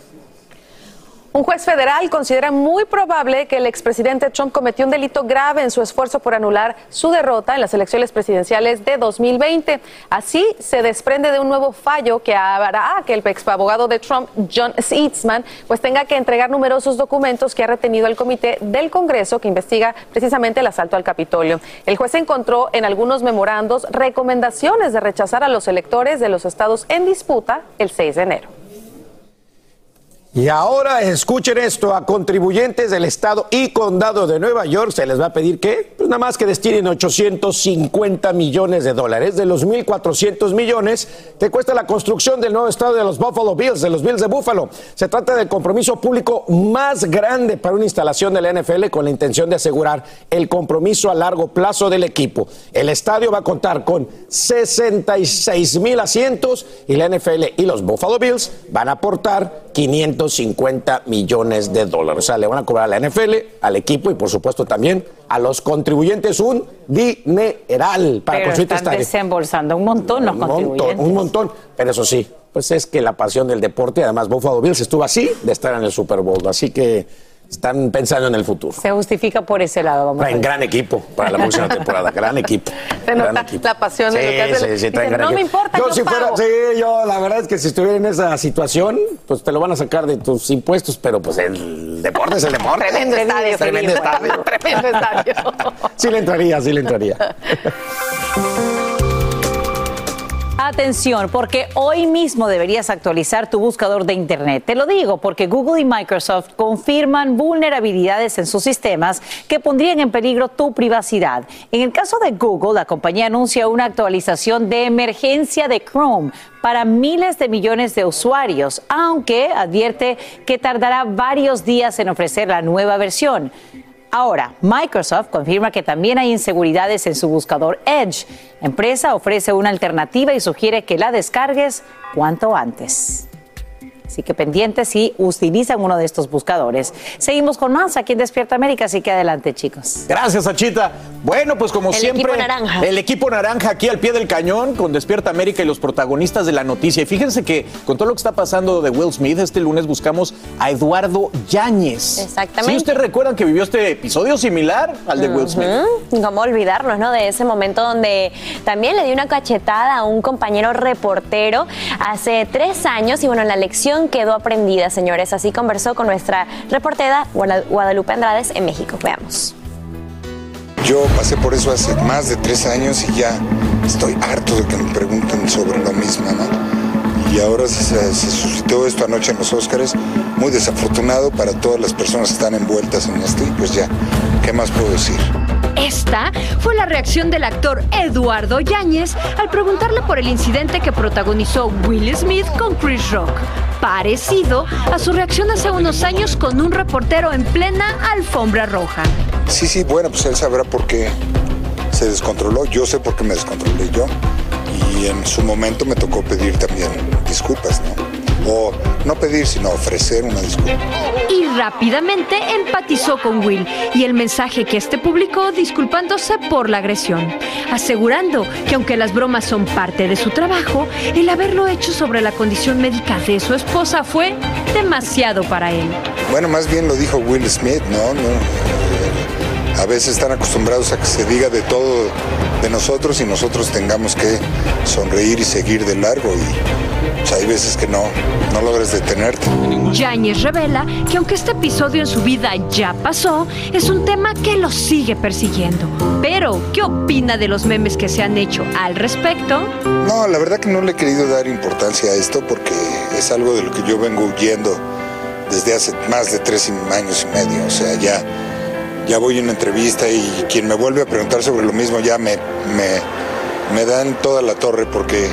Un juez federal considera muy probable que el expresidente Trump cometió un delito grave en su esfuerzo por anular su derrota en las elecciones presidenciales de 2020. Así se desprende de un nuevo fallo que hará que el ex abogado de Trump, John Seetzman, pues tenga que entregar numerosos documentos que ha retenido el comité del Congreso que investiga precisamente el asalto al Capitolio. El juez encontró en algunos memorandos recomendaciones de rechazar a los electores de los estados en disputa el 6 de enero. Y ahora escuchen esto, a contribuyentes del estado y condado de Nueva York se les va a pedir que, pues nada más que destinen 850 millones de dólares de los 1.400 millones que cuesta la construcción del nuevo estado de los Buffalo Bills, de los Bills de Buffalo. Se trata del compromiso público más grande para una instalación de la NFL con la intención de asegurar el compromiso a largo plazo del equipo. El estadio va a contar con 66 mil asientos y la NFL y los Buffalo Bills van a aportar 550 millones de dólares. O sea, le van a cobrar a la NFL, al equipo y por supuesto también a los contribuyentes un dineral para Pero construir están estadio. desembolsando un montón los Un montón, contribuyentes. un montón. Pero eso sí, pues es que la pasión del deporte, además Buffalo Bills estuvo así de estar en el Super Bowl. Así que están pensando en el futuro. Se justifica por ese lado, vamos Traen gran equipo para la próxima temporada, gran equipo. Se gran nota equipo. la pasión Sí, en lo que hace. sí, sí, no me importa, yo, yo si fuera, pago". sí, yo la verdad es que si estuviera en esa situación, pues te lo van a sacar de tus impuestos, pero pues el deporte es el deporte. Tremendo estadio. Tremendo estadio. Tremendo estadio. Sí le entraría, sí le entraría. Atención, porque hoy mismo deberías actualizar tu buscador de Internet. Te lo digo porque Google y Microsoft confirman vulnerabilidades en sus sistemas que pondrían en peligro tu privacidad. En el caso de Google, la compañía anuncia una actualización de emergencia de Chrome para miles de millones de usuarios, aunque advierte que tardará varios días en ofrecer la nueva versión. Ahora, Microsoft confirma que también hay inseguridades en su buscador Edge. La empresa ofrece una alternativa y sugiere que la descargues cuanto antes. Así que pendientes si utilizan uno de estos buscadores. Seguimos con más aquí en Despierta América, así que adelante chicos. Gracias, Achita. Bueno, pues como El siempre, equipo naranja. el equipo naranja aquí al pie del cañón con Despierta América y los protagonistas de la noticia. Y fíjense que con todo lo que está pasando de Will Smith, este lunes buscamos a Eduardo Yáñez. Exactamente. ¿Sí ustedes recuerdan que vivió este episodio similar al de Will Smith? ¿Cómo olvidarnos, no? De ese momento donde también le dio una cachetada a un compañero reportero hace tres años y bueno, la lección quedó aprendida, señores. Así conversó con nuestra reportera Guada- Guadalupe Andrades en México. Veamos. Yo pasé por eso hace más de tres años y ya estoy harto de que me pregunten sobre lo mismo, ¿no? Y ahora se, se suscitó esto anoche en los Óscares, muy desafortunado para todas las personas que están envueltas en esto y pues ya, ¿qué más puedo decir? Esta fue la reacción del actor Eduardo Yáñez al preguntarle por el incidente que protagonizó Will Smith con Chris Rock, parecido a su reacción hace unos años con un reportero en plena alfombra roja. Sí, sí, bueno, pues él sabrá por qué se descontroló, yo sé por qué me descontrolé yo y en su momento me tocó pedir también disculpas, ¿no? O no pedir, sino ofrecer una disculpa. Y rápidamente empatizó con Will y el mensaje que este publicó disculpándose por la agresión, asegurando que aunque las bromas son parte de su trabajo, el haberlo hecho sobre la condición médica de su esposa fue demasiado para él. Bueno, más bien lo dijo Will Smith, ¿no? no a veces están acostumbrados a que se diga de todo de nosotros y nosotros tengamos que sonreír y seguir de largo y pues, hay veces que no, no logras detenerte. Yáñez revela que aunque este episodio en su vida ya pasó, es un tema que lo sigue persiguiendo. Pero, ¿qué opina de los memes que se han hecho al respecto? No, la verdad que no le he querido dar importancia a esto porque es algo de lo que yo vengo huyendo desde hace más de tres años y medio. O sea, ya, ya voy a una entrevista y quien me vuelve a preguntar sobre lo mismo ya me, me, me dan toda la torre porque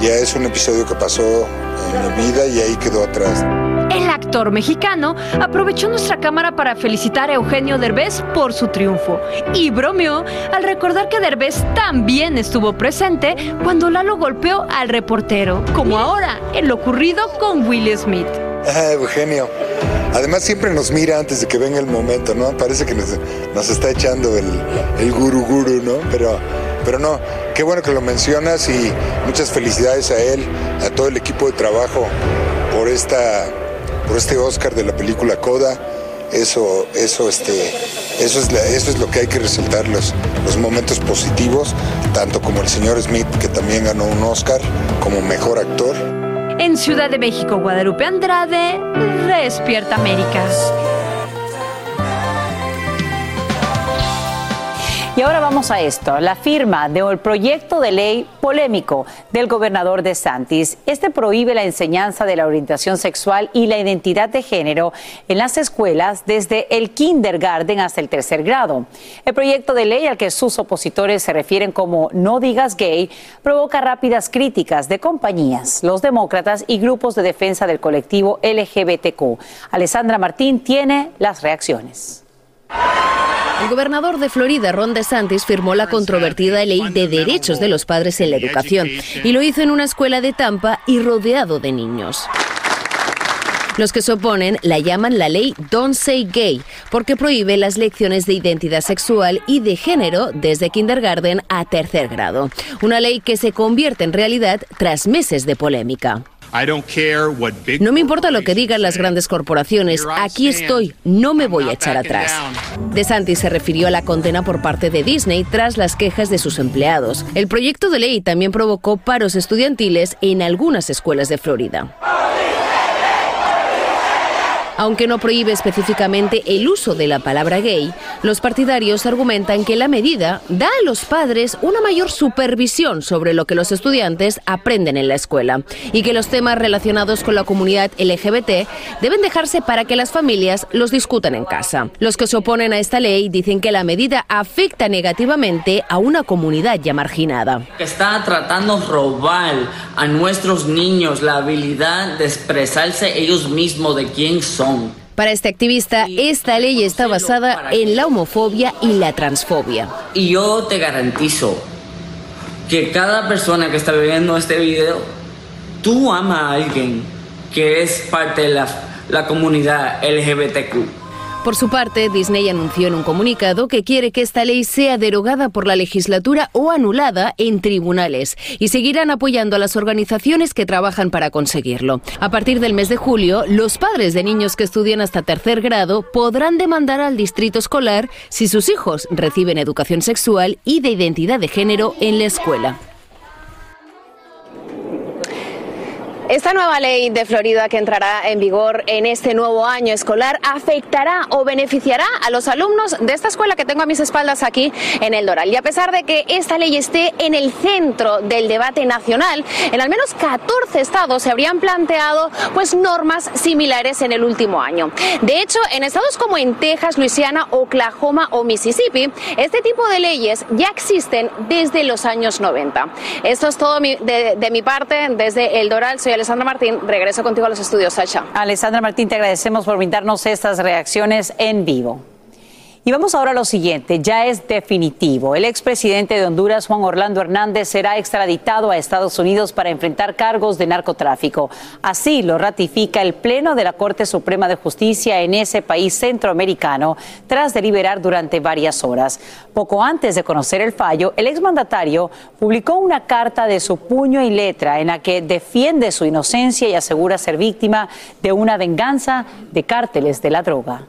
ya es un episodio que pasó en mi vida y ahí quedó atrás. El actor mexicano aprovechó nuestra cámara para felicitar a Eugenio Derbez por su triunfo y bromeó al recordar que Derbez también estuvo presente cuando Lalo golpeó al reportero, como ahora en lo ocurrido con Will Smith. Ah, Eugenio. Además siempre nos mira antes de que venga el momento, ¿no? Parece que nos, nos está echando el, el guru guru, ¿no? Pero, pero no, qué bueno que lo mencionas y muchas felicidades a él, a todo el equipo de trabajo por esta, por este Oscar de la película Coda. Eso, eso, este, eso es, eso es lo que hay que resaltar los, los momentos positivos, tanto como el señor Smith que también ganó un Oscar como mejor actor. En Ciudad de México, Guadalupe Andrade, Despierta América. Y ahora vamos a esto, la firma del proyecto de ley polémico del gobernador de Santis. Este prohíbe la enseñanza de la orientación sexual y la identidad de género en las escuelas desde el kindergarten hasta el tercer grado. El proyecto de ley al que sus opositores se refieren como no digas gay provoca rápidas críticas de compañías, los demócratas y grupos de defensa del colectivo LGBTQ. Alessandra Martín tiene las reacciones. El gobernador de Florida, Ron DeSantis, firmó la controvertida ley de derechos de los padres en la educación y lo hizo en una escuela de Tampa y rodeado de niños. Los que se oponen la llaman la ley Don't Say Gay porque prohíbe las lecciones de identidad sexual y de género desde kindergarten a tercer grado. Una ley que se convierte en realidad tras meses de polémica. No me importa lo que digan las grandes corporaciones, aquí estoy, no me voy a echar atrás. DeSantis se refirió a la condena por parte de Disney tras las quejas de sus empleados. El proyecto de ley también provocó paros estudiantiles en algunas escuelas de Florida. Aunque no prohíbe específicamente el uso de la palabra gay, los partidarios argumentan que la medida da a los padres una mayor supervisión sobre lo que los estudiantes aprenden en la escuela y que los temas relacionados con la comunidad LGBT deben dejarse para que las familias los discutan en casa. Los que se oponen a esta ley dicen que la medida afecta negativamente a una comunidad ya marginada. está tratando robar a nuestros niños la habilidad de expresarse ellos mismos de quién son. Para este activista, esta ley está basada en la homofobia y la transfobia. Y yo te garantizo que cada persona que está viendo este video, tú amas a alguien que es parte de la, la comunidad LGBTQ. Por su parte, Disney anunció en un comunicado que quiere que esta ley sea derogada por la legislatura o anulada en tribunales y seguirán apoyando a las organizaciones que trabajan para conseguirlo. A partir del mes de julio, los padres de niños que estudian hasta tercer grado podrán demandar al distrito escolar si sus hijos reciben educación sexual y de identidad de género en la escuela. Esta nueva ley de Florida que entrará en vigor en este nuevo año escolar afectará o beneficiará a los alumnos de esta escuela que tengo a mis espaldas aquí en el Doral. Y a pesar de que esta ley esté en el centro del debate nacional, en al menos 14 estados se habrían planteado pues normas similares en el último año. De hecho, en estados como en Texas, Luisiana, Oklahoma o Mississippi, este tipo de leyes ya existen desde los años 90. Esto es todo de, de mi parte desde el Doral. Soy Alessandra Martín. Regreso contigo a los estudios, Sacha. Alessandra Martín, te agradecemos por brindarnos estas reacciones en vivo. Y vamos ahora a lo siguiente, ya es definitivo. El expresidente de Honduras, Juan Orlando Hernández, será extraditado a Estados Unidos para enfrentar cargos de narcotráfico. Así lo ratifica el Pleno de la Corte Suprema de Justicia en ese país centroamericano, tras deliberar durante varias horas. Poco antes de conocer el fallo, el exmandatario publicó una carta de su puño y letra en la que defiende su inocencia y asegura ser víctima de una venganza de cárteles de la droga.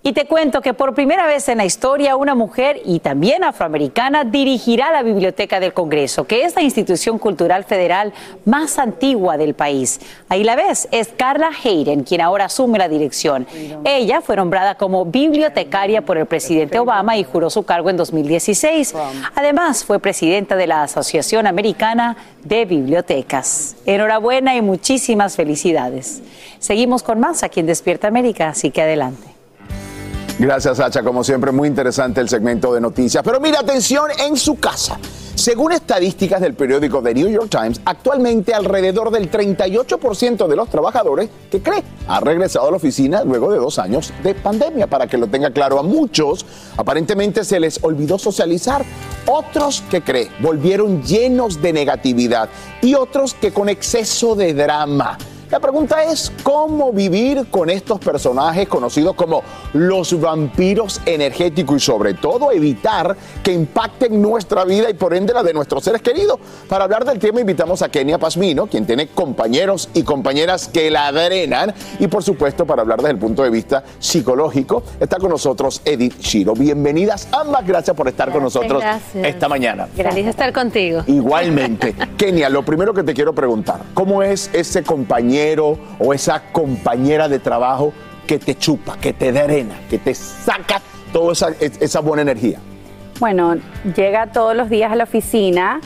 Y te cuento que por primera vez en la historia una mujer y también afroamericana dirigirá la Biblioteca del Congreso, que es la institución cultural federal más antigua del país. Ahí la ves, es Carla Hayden quien ahora asume la dirección. Ella fue nombrada como bibliotecaria por el presidente Obama y juró su cargo en 2016. Además, fue presidenta de la Asociación Americana de Bibliotecas. Enhorabuena y muchísimas felicidades. Seguimos con más aquí en Despierta América, así que adelante. Gracias, Sacha. Como siempre, muy interesante el segmento de noticias. Pero mira, atención en su casa. Según estadísticas del periódico The New York Times, actualmente alrededor del 38% de los trabajadores que cree ha regresado a la oficina luego de dos años de pandemia. Para que lo tenga claro, a muchos aparentemente se les olvidó socializar. Otros que cree volvieron llenos de negatividad y otros que con exceso de drama. La pregunta es cómo vivir con estos personajes conocidos como los vampiros energéticos y sobre todo evitar que impacten nuestra vida y por ende la de nuestros seres queridos. Para hablar del tema invitamos a Kenia Pasmino, quien tiene compañeros y compañeras que la drenan y por supuesto para hablar desde el punto de vista psicológico está con nosotros Edith Shiro. Bienvenidas ambas, gracias por estar con nosotros gracias. esta mañana. De estar contigo. Igualmente. Kenia, lo primero que te quiero preguntar, ¿cómo es ese compañero o esa compañera de trabajo que te chupa, que te drena, que te saca toda esa, esa buena energía? Bueno, llega todos los días a la oficina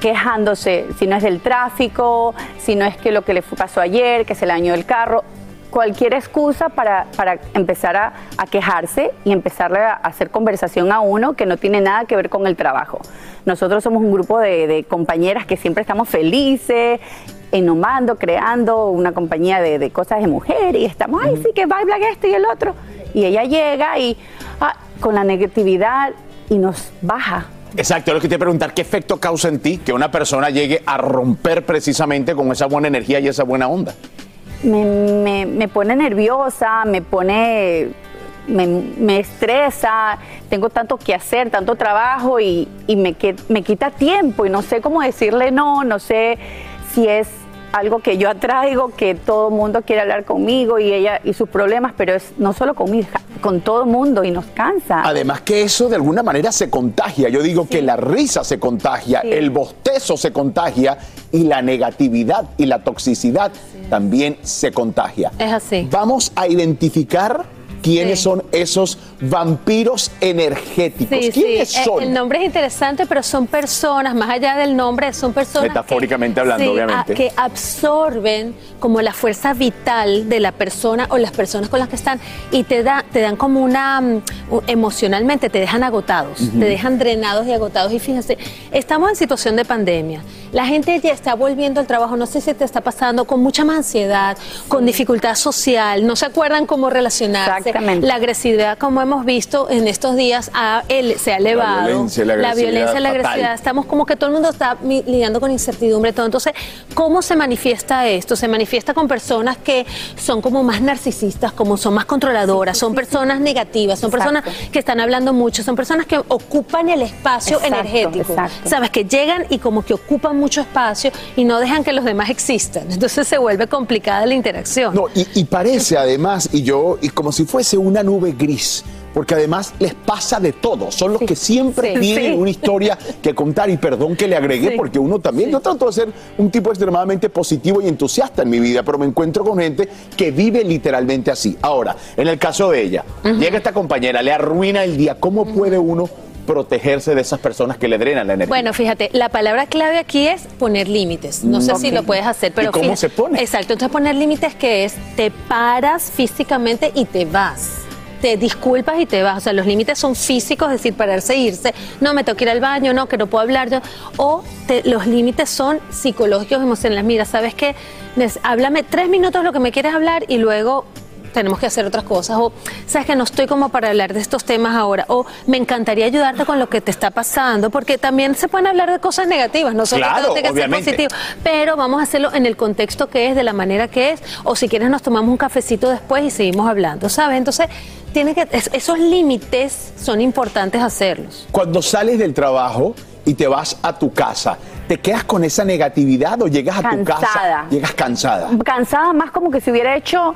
quejándose, si no es del tráfico, si no es que lo que le pasó ayer, que se le dañó el carro, cualquier excusa para, para empezar a, a, quejarse y empezarle a hacer conversación a uno que no tiene nada que ver con el trabajo. Nosotros somos un grupo de, de compañeras que siempre estamos felices, innovando, creando una compañía de, de, cosas de mujer y estamos, ay, sí, que baila esto y el otro. Y ella llega y ah, con la negatividad y nos baja. Exacto, lo que te a preguntar, ¿qué efecto causa en ti que una persona llegue a romper precisamente con esa buena energía y esa buena onda? Me, me, me pone nerviosa, me pone me, me, estresa, tengo tanto que hacer, tanto trabajo y, y me, me, quita tiempo y no sé cómo decirle no, no sé si es algo que yo atraigo, que todo el mundo quiere hablar conmigo y ella y sus problemas, pero es no solo conmigo, con todo el mundo y nos cansa. Además que eso de alguna manera se contagia. Yo digo sí. que la risa se contagia, sí. el bostezo se contagia y la negatividad y la toxicidad sí. también se contagia. Es así. Vamos a identificar quiénes sí. son esos vampiros energéticos. Sí, ¿Quiénes sí. son? El nombre es interesante, pero son personas, más allá del nombre, son personas. Metafóricamente que, hablando, obviamente. A, que absorben como la fuerza vital de la persona o las personas con las que están y te, da, te dan como una. Um, emocionalmente, te dejan agotados, uh -huh. te dejan drenados y agotados. Y fíjense, estamos en situación de pandemia. La gente ya está volviendo al trabajo, no sé si te está pasando, con mucha más ansiedad, con dificultad social, no se acuerdan cómo relacionarse. La agresividad, como hemos visto en estos días, se ha elevado. La violencia, la agresividad. La violencia, la agresividad. Estamos como que todo el mundo está lidiando con incertidumbre. Todo. Entonces, ¿cómo se manifiesta esto? Se manifiesta con personas que son como más narcisistas, como son más controladoras, sí, sí, son personas negativas, son personas que están hablando mucho, son personas que ocupan el espacio exacto, energético. exacto. Sabes, que llegan y como que ocupan mucho espacio y no dejan que los demás existan. Entonces se vuelve complicada la interacción. No, y, y parece además, y yo, y como si fuese una nube gris porque además les pasa de todo. Son los sí, que siempre sí, tienen sí. una historia que contar. Y perdón que le agregué, porque uno también, yo trato de ser un tipo extremadamente positivo y entusiasta en mi vida, pero me encuentro con gente que vive literalmente así. Ahora, en el caso de ella, uh -huh. llega esta compañera, le arruina el día. ¿Cómo puede uno protegerse de esas personas que le drenan la energía? Bueno, fíjate, la palabra clave aquí es poner límites. No sé okay. si lo puedes hacer, pero ¿Y cómo fíjate, se pone? Exacto, entonces poner límites que es te paras físicamente y te vas te disculpas y te vas. O sea, los límites son físicos, es decir, pararse e irse. No, me tengo que ir al baño, no, que no puedo hablar. Yo. O te, los límites son psicológicos, emocionales. Mira, ¿sabes qué? Háblame tres minutos lo que me quieres hablar y luego tenemos que hacer otras cosas, o sabes que no estoy como para hablar de estos temas ahora, o me encantaría ayudarte con lo que te está pasando, porque también se pueden hablar de cosas negativas, no solo Claro, todo tiene que ser positivo, pero vamos a hacerlo en el contexto que es, de la manera que es, o si quieres nos tomamos un cafecito después y seguimos hablando, ¿sabes? Entonces, tiene que, es- esos límites son importantes hacerlos. Cuando sales del trabajo y te vas a tu casa, ¿te quedas con esa negatividad o llegas a tu casa? Cansada. Llegas cansada. Cansada más como que si hubiera hecho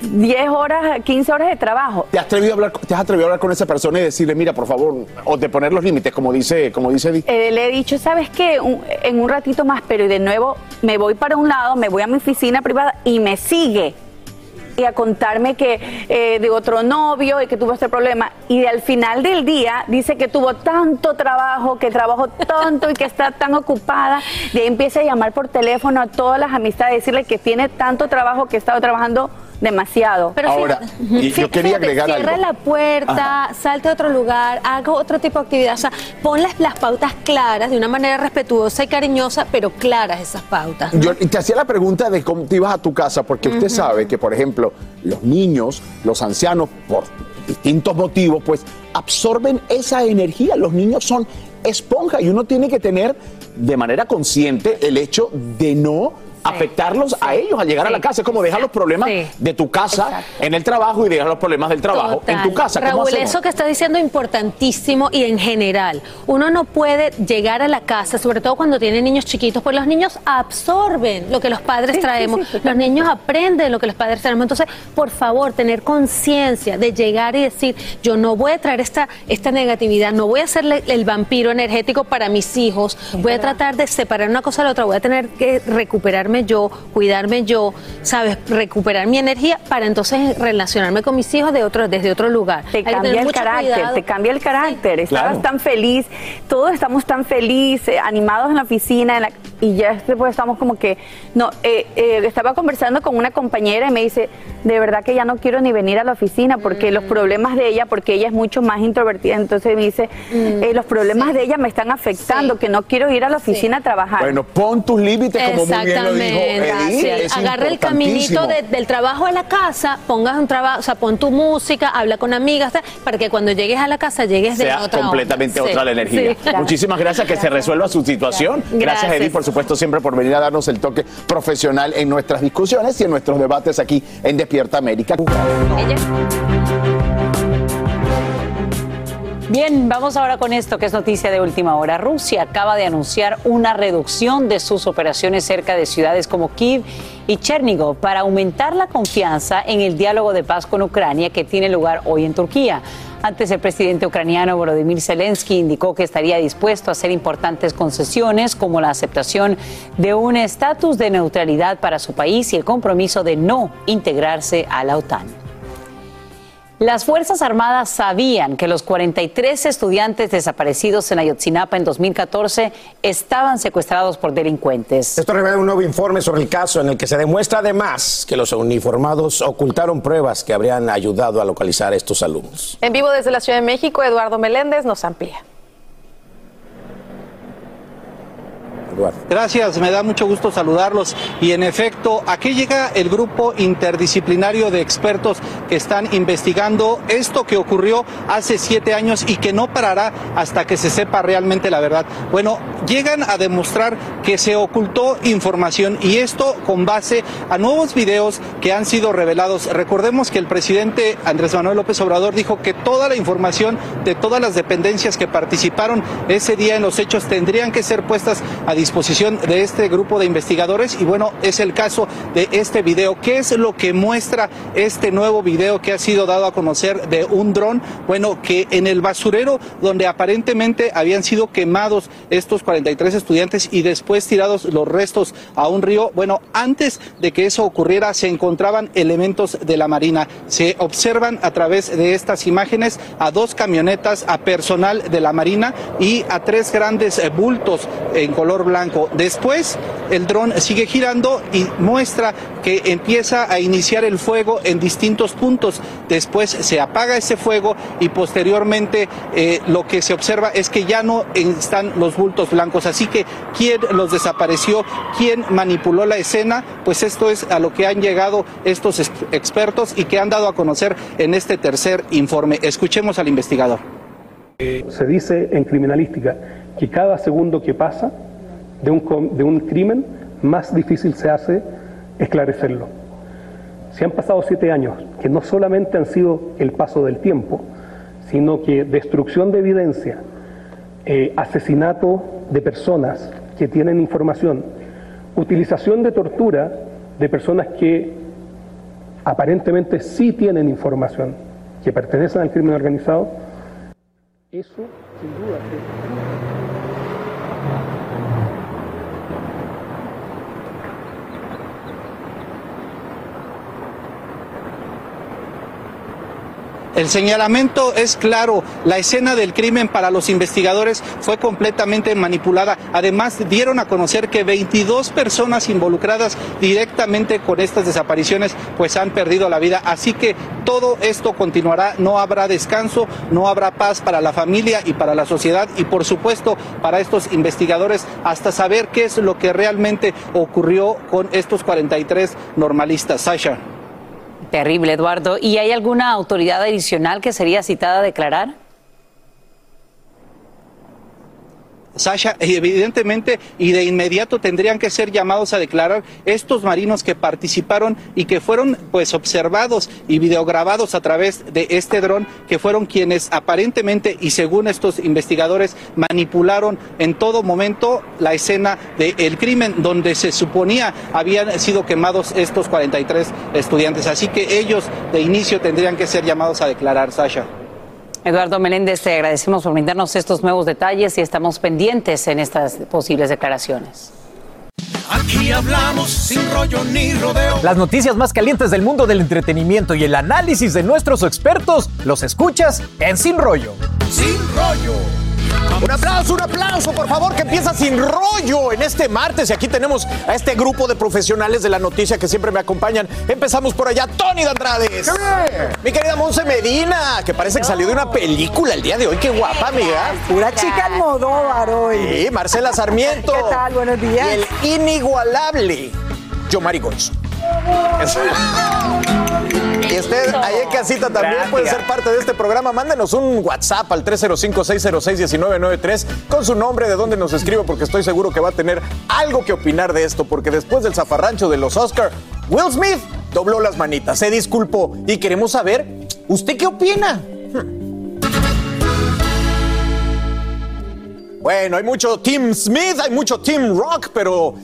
10 horas, 15 horas de trabajo. ¿Te has, atrevido a hablar, ¿Te has atrevido a hablar con esa persona y decirle, mira, por favor, o de poner los límites, como dice, como dice Di? Eh, le he dicho, ¿sabes qué? Un- en un ratito más, pero y de nuevo me voy para un lado, me voy a mi oficina privada y me sigue. Y a contarme que eh, de otro novio y que tuvo este problema. Y al final del día dice que tuvo tanto trabajo, que trabajó tanto y que está tan ocupada. Y ahí empieza a llamar por teléfono a todas las amistades, decirle que tiene tanto trabajo que ha estado trabajando demasiado. Pero Ahora, yo quería agregar Cierra algo. la puerta, salte a otro lugar, haga otro tipo de actividad. O sea, pon las, las pautas claras, de una manera respetuosa y cariñosa, pero claras esas pautas. ¿no? Yo te hacía la pregunta de cómo te ibas a tu casa, porque usted sabe que, por ejemplo, los niños, los ancianos, por distintos motivos, pues absorben esa energía. Los niños son esponja y uno tiene que tener de manera consciente el hecho de no afectarlos a ellos al llegar a la casa. Es como dejar los problemas de tu casa en el trabajo y dejar los problemas del trabajo en tu casa. ¿Cómo Raúl, hacemos? eso que está diciendo es importantísimo y en general. Uno no puede llegar a la casa, sobre todo cuando tiene niños chiquitos, pues los niños absorben lo que los padres traemos. los niños aprenden lo que los padres traemos. Entonces, por favor, tener conciencia de llegar y decir, yo no voy a traer esta, esta negatividad, no voy a ser el vampiro energético para mis hijos, voy a tratar de separar una cosa de la otra, voy a tener que recuperarme yo, cuidarme yo, ¿sabes? Recuperar mi energía para entonces relacionarme con mis hijos de otro, desde otro lugar. Te Hay cambia el carácter, cuidado. te cambia el carácter. Estabas Claro. tan feliz, todos estamos tan felices, animados en la oficina, en la- y ya después estamos como que, no, eh, eh, estaba conversando con una compañera y me dice, de verdad que ya no quiero ni venir a la oficina porque Mm. los problemas de ella, porque ella es mucho más introvertida, entonces me dice, Mm. eh, los problemas de ella me están afectando, que no quiero ir a la oficina a trabajar. Bueno, pon tus límites como muy bien lo. Gracias. Agarra el caminito de- del trabajo a la casa, pongas un trabajo, o sea, pon tu música, habla con amigas, para que cuando llegues a la casa llegues de sea otra onda. completamente Sí, otra la energía. sí, claro. Muchísimas gracias, que se resuelva su situación. Gracias, Gracias. Edith, por supuesto, siempre por venir a darnos el toque profesional en nuestras discusiones y en nuestros debates aquí en Despierta América. Bien, vamos ahora con esto que es noticia de última hora. Rusia acaba de anunciar una reducción de sus operaciones cerca de ciudades como Kiev y Chernigov para aumentar la confianza en el diálogo de paz con Ucrania que tiene lugar hoy en Turquía. Antes el presidente ucraniano Volodymyr Zelensky indicó que estaría dispuesto a hacer importantes concesiones como la aceptación de un estatus de neutralidad para su país y el compromiso de no integrarse a la OTAN. Las Fuerzas Armadas sabían que los 43 estudiantes desaparecidos en Ayotzinapa en 2014 estaban secuestrados por delincuentes. Esto revela un nuevo informe sobre el caso en el que se demuestra además que los uniformados ocultaron pruebas que habrían ayudado a localizar a estos alumnos. En vivo desde la Ciudad de México, Eduardo Meléndez nos amplía. Gracias, me da mucho gusto saludarlos. Y en efecto, aquí llega el grupo interdisciplinario de expertos que están investigando esto que ocurrió hace siete años y que no parará hasta que se sepa realmente la verdad. Bueno, llegan a demostrar que se ocultó información y esto con base a nuevos videos que han sido revelados. Recordemos que el presidente Andrés Manuel López Obrador dijo que toda la información de todas las dependencias que participaron ese día en los hechos tendrían que ser puestas a disposición de este grupo de investigadores y bueno, es el caso de este video. ¿Qué es lo que muestra este nuevo video que ha sido dado a conocer de un dron? Bueno, que en el basurero donde aparentemente habían sido quemados estos 43 estudiantes y después tirados los restos a un río, bueno, antes de que eso ocurriera se encontraban elementos de la Marina. Se observan a través de estas imágenes a dos camionetas, a personal de la Marina y a tres grandes bultos en color blanco Después el dron sigue girando y muestra que empieza a iniciar el fuego en distintos puntos. Después se apaga ese fuego y posteriormente eh, lo que se observa es que ya no están los bultos blancos. Así que quién los desapareció, quién manipuló la escena, pues esto es a lo que han llegado estos expertos y que han dado a conocer en este tercer informe. Escuchemos al investigador. Se dice en criminalística que cada segundo que pasa de un, de un crimen, más difícil se hace esclarecerlo. Si han pasado siete años, que no solamente han sido el paso del tiempo, sino que destrucción de evidencia, eh, asesinato de personas que tienen información, utilización de tortura de personas que aparentemente sí tienen información, que pertenecen al crimen organizado, eso sin duda El señalamiento es claro, la escena del crimen para los investigadores fue completamente manipulada. Además, dieron a conocer que 22 personas involucradas directamente con estas desapariciones pues han perdido la vida. Así que todo esto continuará, no habrá descanso, no habrá paz para la familia y para la sociedad y por supuesto para estos investigadores hasta saber qué es lo que realmente ocurrió con estos 43 normalistas. Sasha. Terrible, Eduardo. ¿Y hay alguna autoridad adicional que sería citada a declarar? Sasha, evidentemente y de inmediato tendrían que ser llamados a declarar estos marinos que participaron y que fueron pues observados y videograbados a través de este dron, que fueron quienes aparentemente y según estos investigadores manipularon en todo momento la escena del crimen donde se suponía habían sido quemados estos 43 estudiantes. Así que ellos de inicio tendrían que ser llamados a declarar, Sasha. Eduardo Meléndez, te agradecemos por brindarnos estos nuevos detalles y estamos pendientes en estas posibles declaraciones. Aquí hablamos sin rollo ni rodeo. Las noticias más calientes del mundo del entretenimiento y el análisis de nuestros expertos los escuchas en Sin Rollo. Sin rollo. Un aplauso, un aplauso, por favor, que empieza sin rollo en este martes. Y aquí tenemos a este grupo de profesionales de la noticia que siempre me acompañan. Empezamos por allá, Tony de Andrades. Mi querida Monse Medina, que parece que salió de una película el día de hoy. Qué guapa, amiga. Pura chica Almodóvar hoy. Sí, Marcela Sarmiento. ¿Qué tal? Buenos días. Y el inigualable Yomari Gonzo. Y usted ahí en casita también puede ser parte de este programa. Mándenos un WhatsApp al 305-606-1993 con su nombre, de dónde nos escribe, porque estoy seguro que va a tener algo que opinar de esto, porque después del zafarrancho de los Oscar, Will Smith dobló las manitas, se disculpó y queremos saber, ¿usted qué opina? Bueno, hay mucho Team Smith, hay mucho Team Rock, pero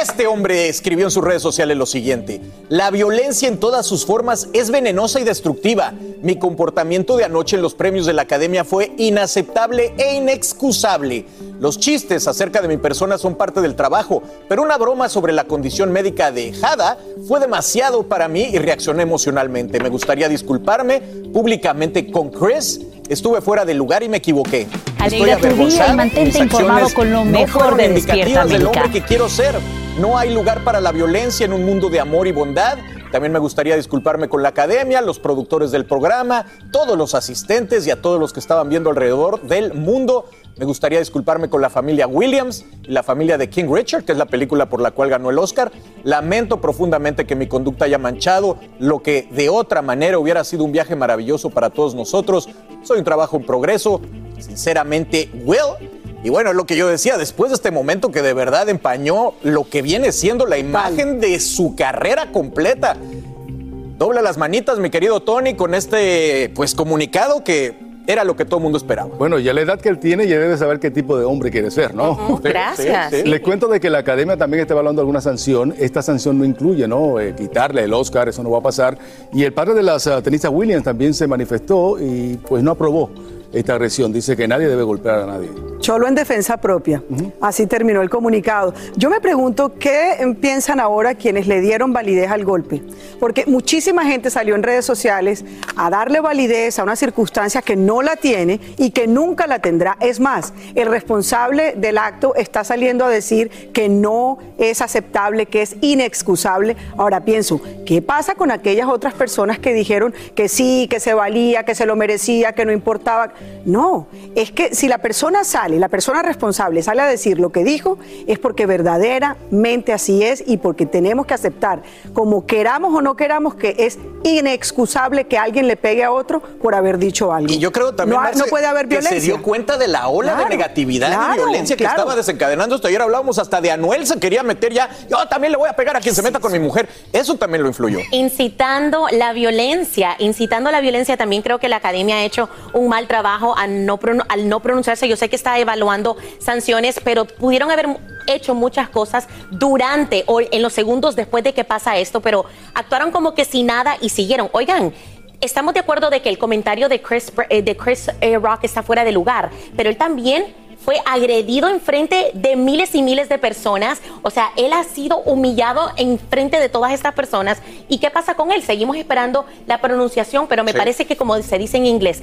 este hombre escribió en sus redes sociales lo siguiente, la violencia en todas sus formas es venenosa y destructiva. Mi comportamiento de anoche en los premios de la Academia fue inaceptable e inexcusable. Los chistes acerca de mi persona son parte del trabajo, pero una broma sobre la condición médica de Hada fue demasiado para mí y reaccioné emocionalmente. Me gustaría disculparme públicamente con Chris. Estuve fuera del lugar y me equivoqué. Alegra tu día y mantente informado con lo mejor de Despierta del América. hombre que quiero ser. No hay lugar para la violencia en un mundo de amor y bondad. También me gustaría disculparme con la academia, los productores del programa, todos los asistentes y a todos los que estaban viendo alrededor del mundo. Me gustaría disculparme con la familia Williams y la familia de King Richard, que es la película por la cual ganó el Oscar. Lamento profundamente que mi conducta haya manchado lo que de otra manera hubiera sido un viaje maravilloso para todos nosotros. Soy un trabajo en progreso. Sinceramente, Will. Y bueno, es lo que yo decía, después de este momento que de verdad empañó lo que viene siendo la imagen de su carrera completa. Dobla las manitas, mi querido Tony, con este pues comunicado que era lo que todo el mundo esperaba. Bueno, ya la edad que él tiene, ya debe saber qué tipo de hombre quiere ser, ¿no? Gracias. Sí, sí. Les cuento de que la academia también está evaluando alguna sanción. Esta sanción no incluye, ¿no? Eh, quitarle el Oscar, eso no va a pasar. Y el padre de las uh, tenistas Williams también se manifestó y pues no aprobó esta agresión. Dice que nadie debe golpear a nadie. Cholo en defensa propia. Así terminó el comunicado. Yo me pregunto qué piensan ahora quienes le dieron validez al golpe. Porque muchísima gente salió en redes sociales a darle validez a una circunstancia que no la tiene y que nunca la tendrá. Es más, el responsable del acto está saliendo a decir que no es aceptable, que es inexcusable. Ahora pienso, ¿qué pasa con aquellas otras personas que dijeron que sí, que se valía, que se lo merecía, que no importaba? No, es que si la persona sale, la persona responsable sale a decir lo que dijo, es porque verdaderamente así es y porque tenemos que aceptar, como queramos o no queramos, que es inexcusable que alguien le pegue a otro por haber dicho algo. Y yo creo también no, Marce, no puede haber que violencia. se dio cuenta de la ola Claro, de negatividad y claro, violencia que claro. estaba desencadenando esto. Ayer hablábamos hasta de Anuel se quería meter ya. Yo también le voy a pegar a quien se meta con mi mujer. Eso también lo influyó. incitando la violencia, incitando la violencia, también creo que la academia ha hecho un mal trabajo al no, al no pronunciarse. Yo sé que está evaluando sanciones, pero pudieron haber hecho muchas cosas durante o en los segundos después de que pasa esto, pero actuaron como que si nada y siguieron. Oigan. Estamos de acuerdo de que el comentario de Chris, eh, de Chris eh, Rock está fuera de lugar, pero él también fue agredido en frente de miles y miles de personas. O sea, él ha sido humillado en frente de todas estas personas. ¿Y qué pasa con él? Seguimos esperando la pronunciación, pero me Sí. parece que como se dice en inglés,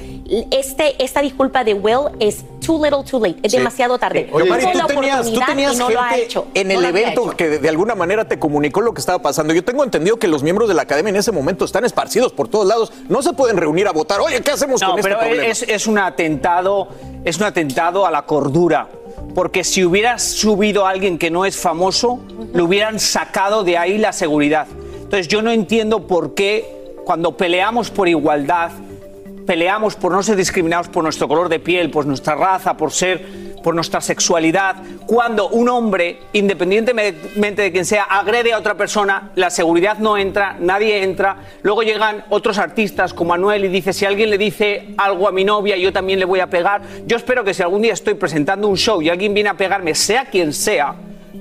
este, esta disculpa de Will es too little too late, es Sí. demasiado tarde. Oye, Mari, tú la tenías, tú oportunidad tenías y no lo ha gente hecho. en No el evento que de, alguna manera te comunicó lo que estaba pasando. Yo tengo entendido que los miembros de la academia en ese momento están esparcidos por todos lados. No se pueden reunir a votar. Oye, ¿qué hacemos No, con este pero problema? es, es un atentado, es un atentado a la cordura. Porque si hubieras subido a alguien que no es famoso, le hubieran sacado de ahí la seguridad. Entonces yo no entiendo por qué cuando peleamos por igualdad, peleamos por no ser discriminados por nuestro color de piel, por nuestra raza, por ser por nuestra sexualidad, cuando un hombre, independientemente de quien sea, agrede a otra persona, la seguridad no entra, nadie entra. Luego llegan otros artistas como Manuel y dice, si alguien le dice algo a mi novia, yo también le voy a pegar. Yo espero que si algún día estoy presentando un show y alguien viene a pegarme, sea quien sea,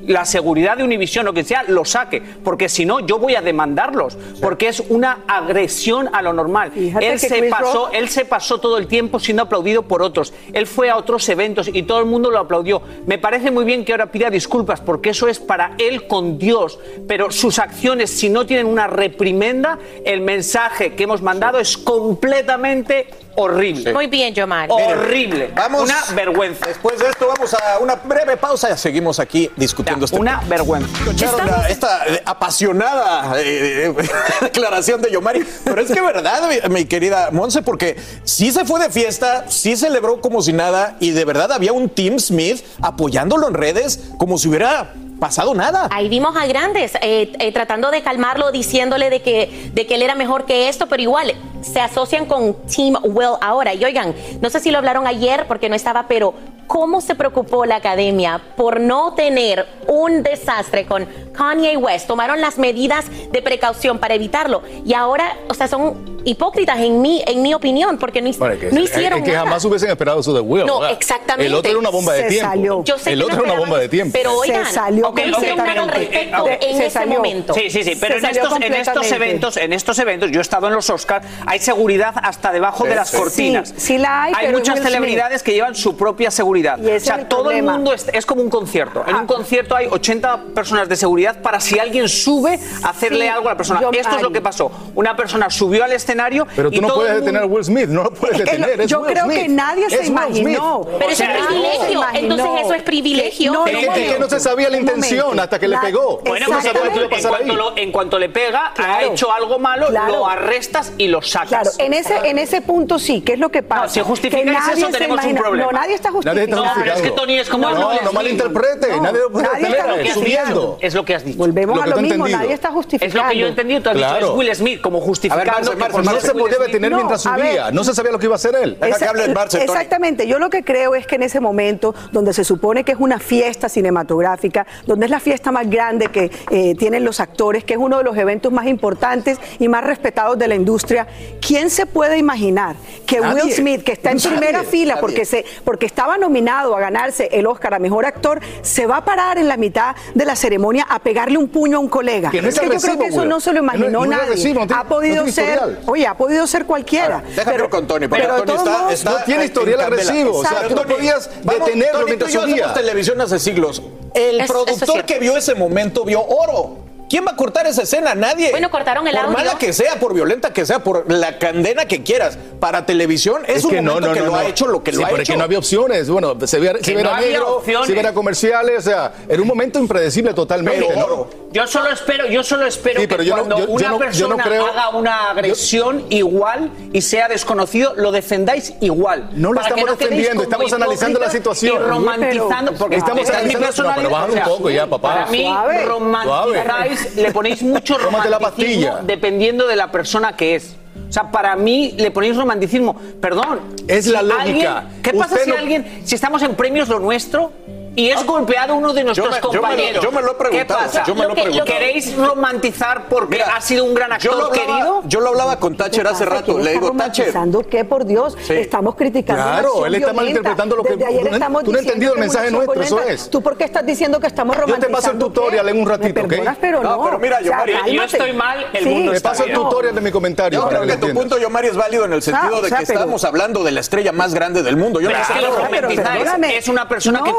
la seguridad de Univision o que sea lo saque, porque si no yo voy a demandarlos, porque es una agresión a lo normal. Fíjate Él se Chris pasó, Rock- él se pasó todo el tiempo siendo aplaudido por otros. Él fue a otros eventos y todo el mundo lo aplaudió. Me parece muy bien que ahora pida disculpas porque eso es para él con Dios, pero sus acciones si no tienen una reprimenda, el mensaje que hemos mandado es completamente horrible. Muy bien, Yomar. Horrible. Vamos. Una vergüenza. Después de esto vamos a una breve pausa. Seguimos aquí discutiendo este Una tema. vergüenza. Escucharon la- esta eh, apasionada eh, eh, declaración de Yomari. Pero es que verdad, mi, mi querida Monse, porque sí se fue de fiesta, sí celebró como si nada y de verdad había un Tim Smith apoyándolo en redes como si hubiera pasado nada. Ahí vimos a grandes eh, eh, tratando de calmarlo, diciéndole de que, de que él era mejor que esto, pero igual se asocian con Team Will ahora. Y oigan, no sé si lo hablaron ayer porque no estaba, pero ¿cómo se preocupó la academia por no tener un desastre con Kanye West? Tomaron las medidas de precaución para evitarlo. Y ahora, o sea, son hipócritas en mi, en mi opinión, porque no, hic- Bueno, que, no es- hicieron es que nada. jamás hubiesen esperado eso de Will. No, ¿verdad? exactamente. El otro era una bomba de Se tiempo. salió. Yo sé el que otro no era una bomba de tiempo. Pero oigan, Se salió no hicieron nada al respecto en se ese salió. momento. Sí, sí, sí, pero en estos, en estos eventos, en estos eventos, yo he estado en los Oscars, hay seguridad hasta debajo de las sí. cortinas. Sí, sí la hay, pero muchas Will Smith. celebridades que llevan su propia seguridad. Y ese o sea, es el todo problema. el mundo es, es como un concierto. En un concierto hay 80 personas de seguridad para si alguien sube a hacerle Sí, algo a la persona. Esto es lo que pasó. Una persona subió al escenario Pero y tú no todo puedes mundo- detener a Will Smith, no lo puedes detener. es yo Will creo Smith. que nadie se Es imaginó. Smith. Pero eso es privilegio. Entonces eso es privilegio. No, Es que, no, es que no se sabía la intención hasta que le pegó. Bueno, no pues sabía lo que iba a en pasar cuanto, ahí. lo, en cuanto le pega, ha hecho algo malo, lo arrestas y lo sacas. Claro, en ese, en ese punto sí, ¿qué es lo que pasa? No, si justificáis eso, tenemos un problema. No, nadie está justificando. No, pero es que. Tony es como el No, Will no Smith. malinterprete. No, nadie lo puede nadie él justificando. subiendo. Es lo que has dicho. Volvemos Lo a lo mismo, entendido. nadie está Es justificando. lo que yo he entendido. Tú has dicho, Claro. es Will Smith como justificando. No se podía detener No, mientras subía. No se sabía lo que iba a hacer él. Deja que hable el Marce, Tony. Exactamente, yo lo que creo es que en ese momento, donde se supone que es una fiesta cinematográfica, donde es la fiesta más grande que eh, tienen los actores, que es uno de los eventos más importantes y más respetados de la industria, ¿quién se puede imaginar que Nadie. Will Smith, que está en Nadie, primera fila nadie. porque, se, porque estaba nominado a ganarse el Oscar a Mejor Actor, se va a parar en la mitad de la ceremonia a pegarle un puño a un colega? Que no es que yo creo que eso no se lo no imaginó no es nadie. agresivo, no tiene- ha podido no ser historial. Oye, ha podido ser cualquiera. Déjame ir con Tony, porque pero Tony está, modos- está- No tiene historial agresivo, o sea, tú no podías detenerlo Tony, mientras tú y yo televisión hace siglos. El Es- productor que vio ese momento vio oro. ¿Quién va a cortar esa escena? Nadie. Bueno, cortaron el por audio. mala que sea, por violenta que sea, por la condena que quieras. Para televisión es, un momento que lo ha hecho lo que Sí, lo ha hecho. es que no había opciones. Bueno, se veía, se Que veía no negro, opciones. se veía comerciales, o sea, era un momento impredecible totalmente. Pero, ¿no? Yo solo espero, yo solo espero Sí, pero que yo no- cuando yo- yo una no- yo no persona creo- haga una agresión igual y sea desconocido, lo defendáis igual. No lo que estamos defendiendo, estamos analizando la situación. Y romantizando, porque Estamos analizando-. No, pero baja un poco ya, papá. Para mí, Suave. Le ponéis mucho la romanticismo dependiendo de la persona que es. O sea, para mí le ponéis romanticismo. Perdón. Es la lógica. alguien- ¿Qué pasa Usted si no- alguien, si estamos en premios lo nuestro y es golpeado uno de nuestros Yo me- yo me lo- compañeros? yo me lo he preguntado, ¿Qué pasa? yo me lo que-. ¿Queréis romantizar porque ha sido un gran Yo actor lo hablaba, querido? yo lo hablaba con Thatcher hace rato. ¿Quién Le digo, Thatcher. romantizando qué, por Dios? Sí. Estamos criticando Claro, él está violenta. malinterpretando lo que- Desde ayer tú no- estamos tú no has entendido el que mensaje nuestro, eso es. ¿Tú por qué estás diciendo que estamos Yo te romantizando? paso el tutorial en un ratito, ¿ok? pero no. No, pero mira, yo cálmate. estoy mal, el mundo Te está paso el tutorial de mi comentario. Yo creo que tu punto, Yomari, es válido en el sentido de que estamos hablando de la estrella más grande del mundo. Yo no es sé que. Es una persona que No.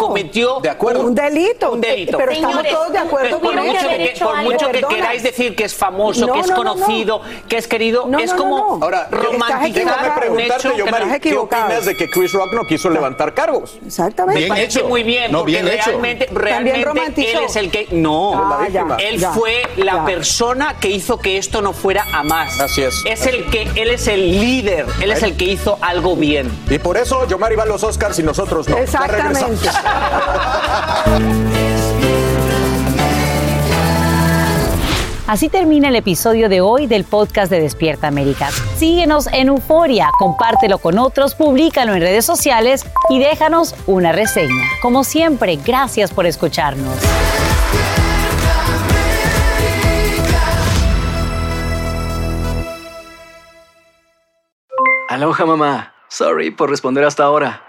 De acuerdo. Un delito. Un delito. Pero estamos todos de acuerdo por con mucho eso. que por algo. mucho ¿Me que queráis decir que es famoso, No, que es no, no, no. conocido, que es querido, No, es como no, no. Ahora, yo- romantizar un preguntarte, hecho Yomari, estás ¿qué opinas de que Chris Rock no quiso levantar cargos? Exactamente. Bien parece hecho. muy bien, No, porque bien hecho. realmente, realmente él es el que no, Ah, ya, él ya, fue la ya. persona que hizo que esto no fuera a más. Así es. Es el que él es el líder, él es el que hizo algo bien. Y por eso Yomari va a los Oscars y nosotros no. Exactamente. Así termina el episodio de hoy del podcast de Despierta América. Síguenos en Euforia, compártelo con otros, públicalo en redes sociales y déjanos una reseña. Como siempre, gracias por escucharnos. Aloha mamá. Sorry por responder hasta ahora.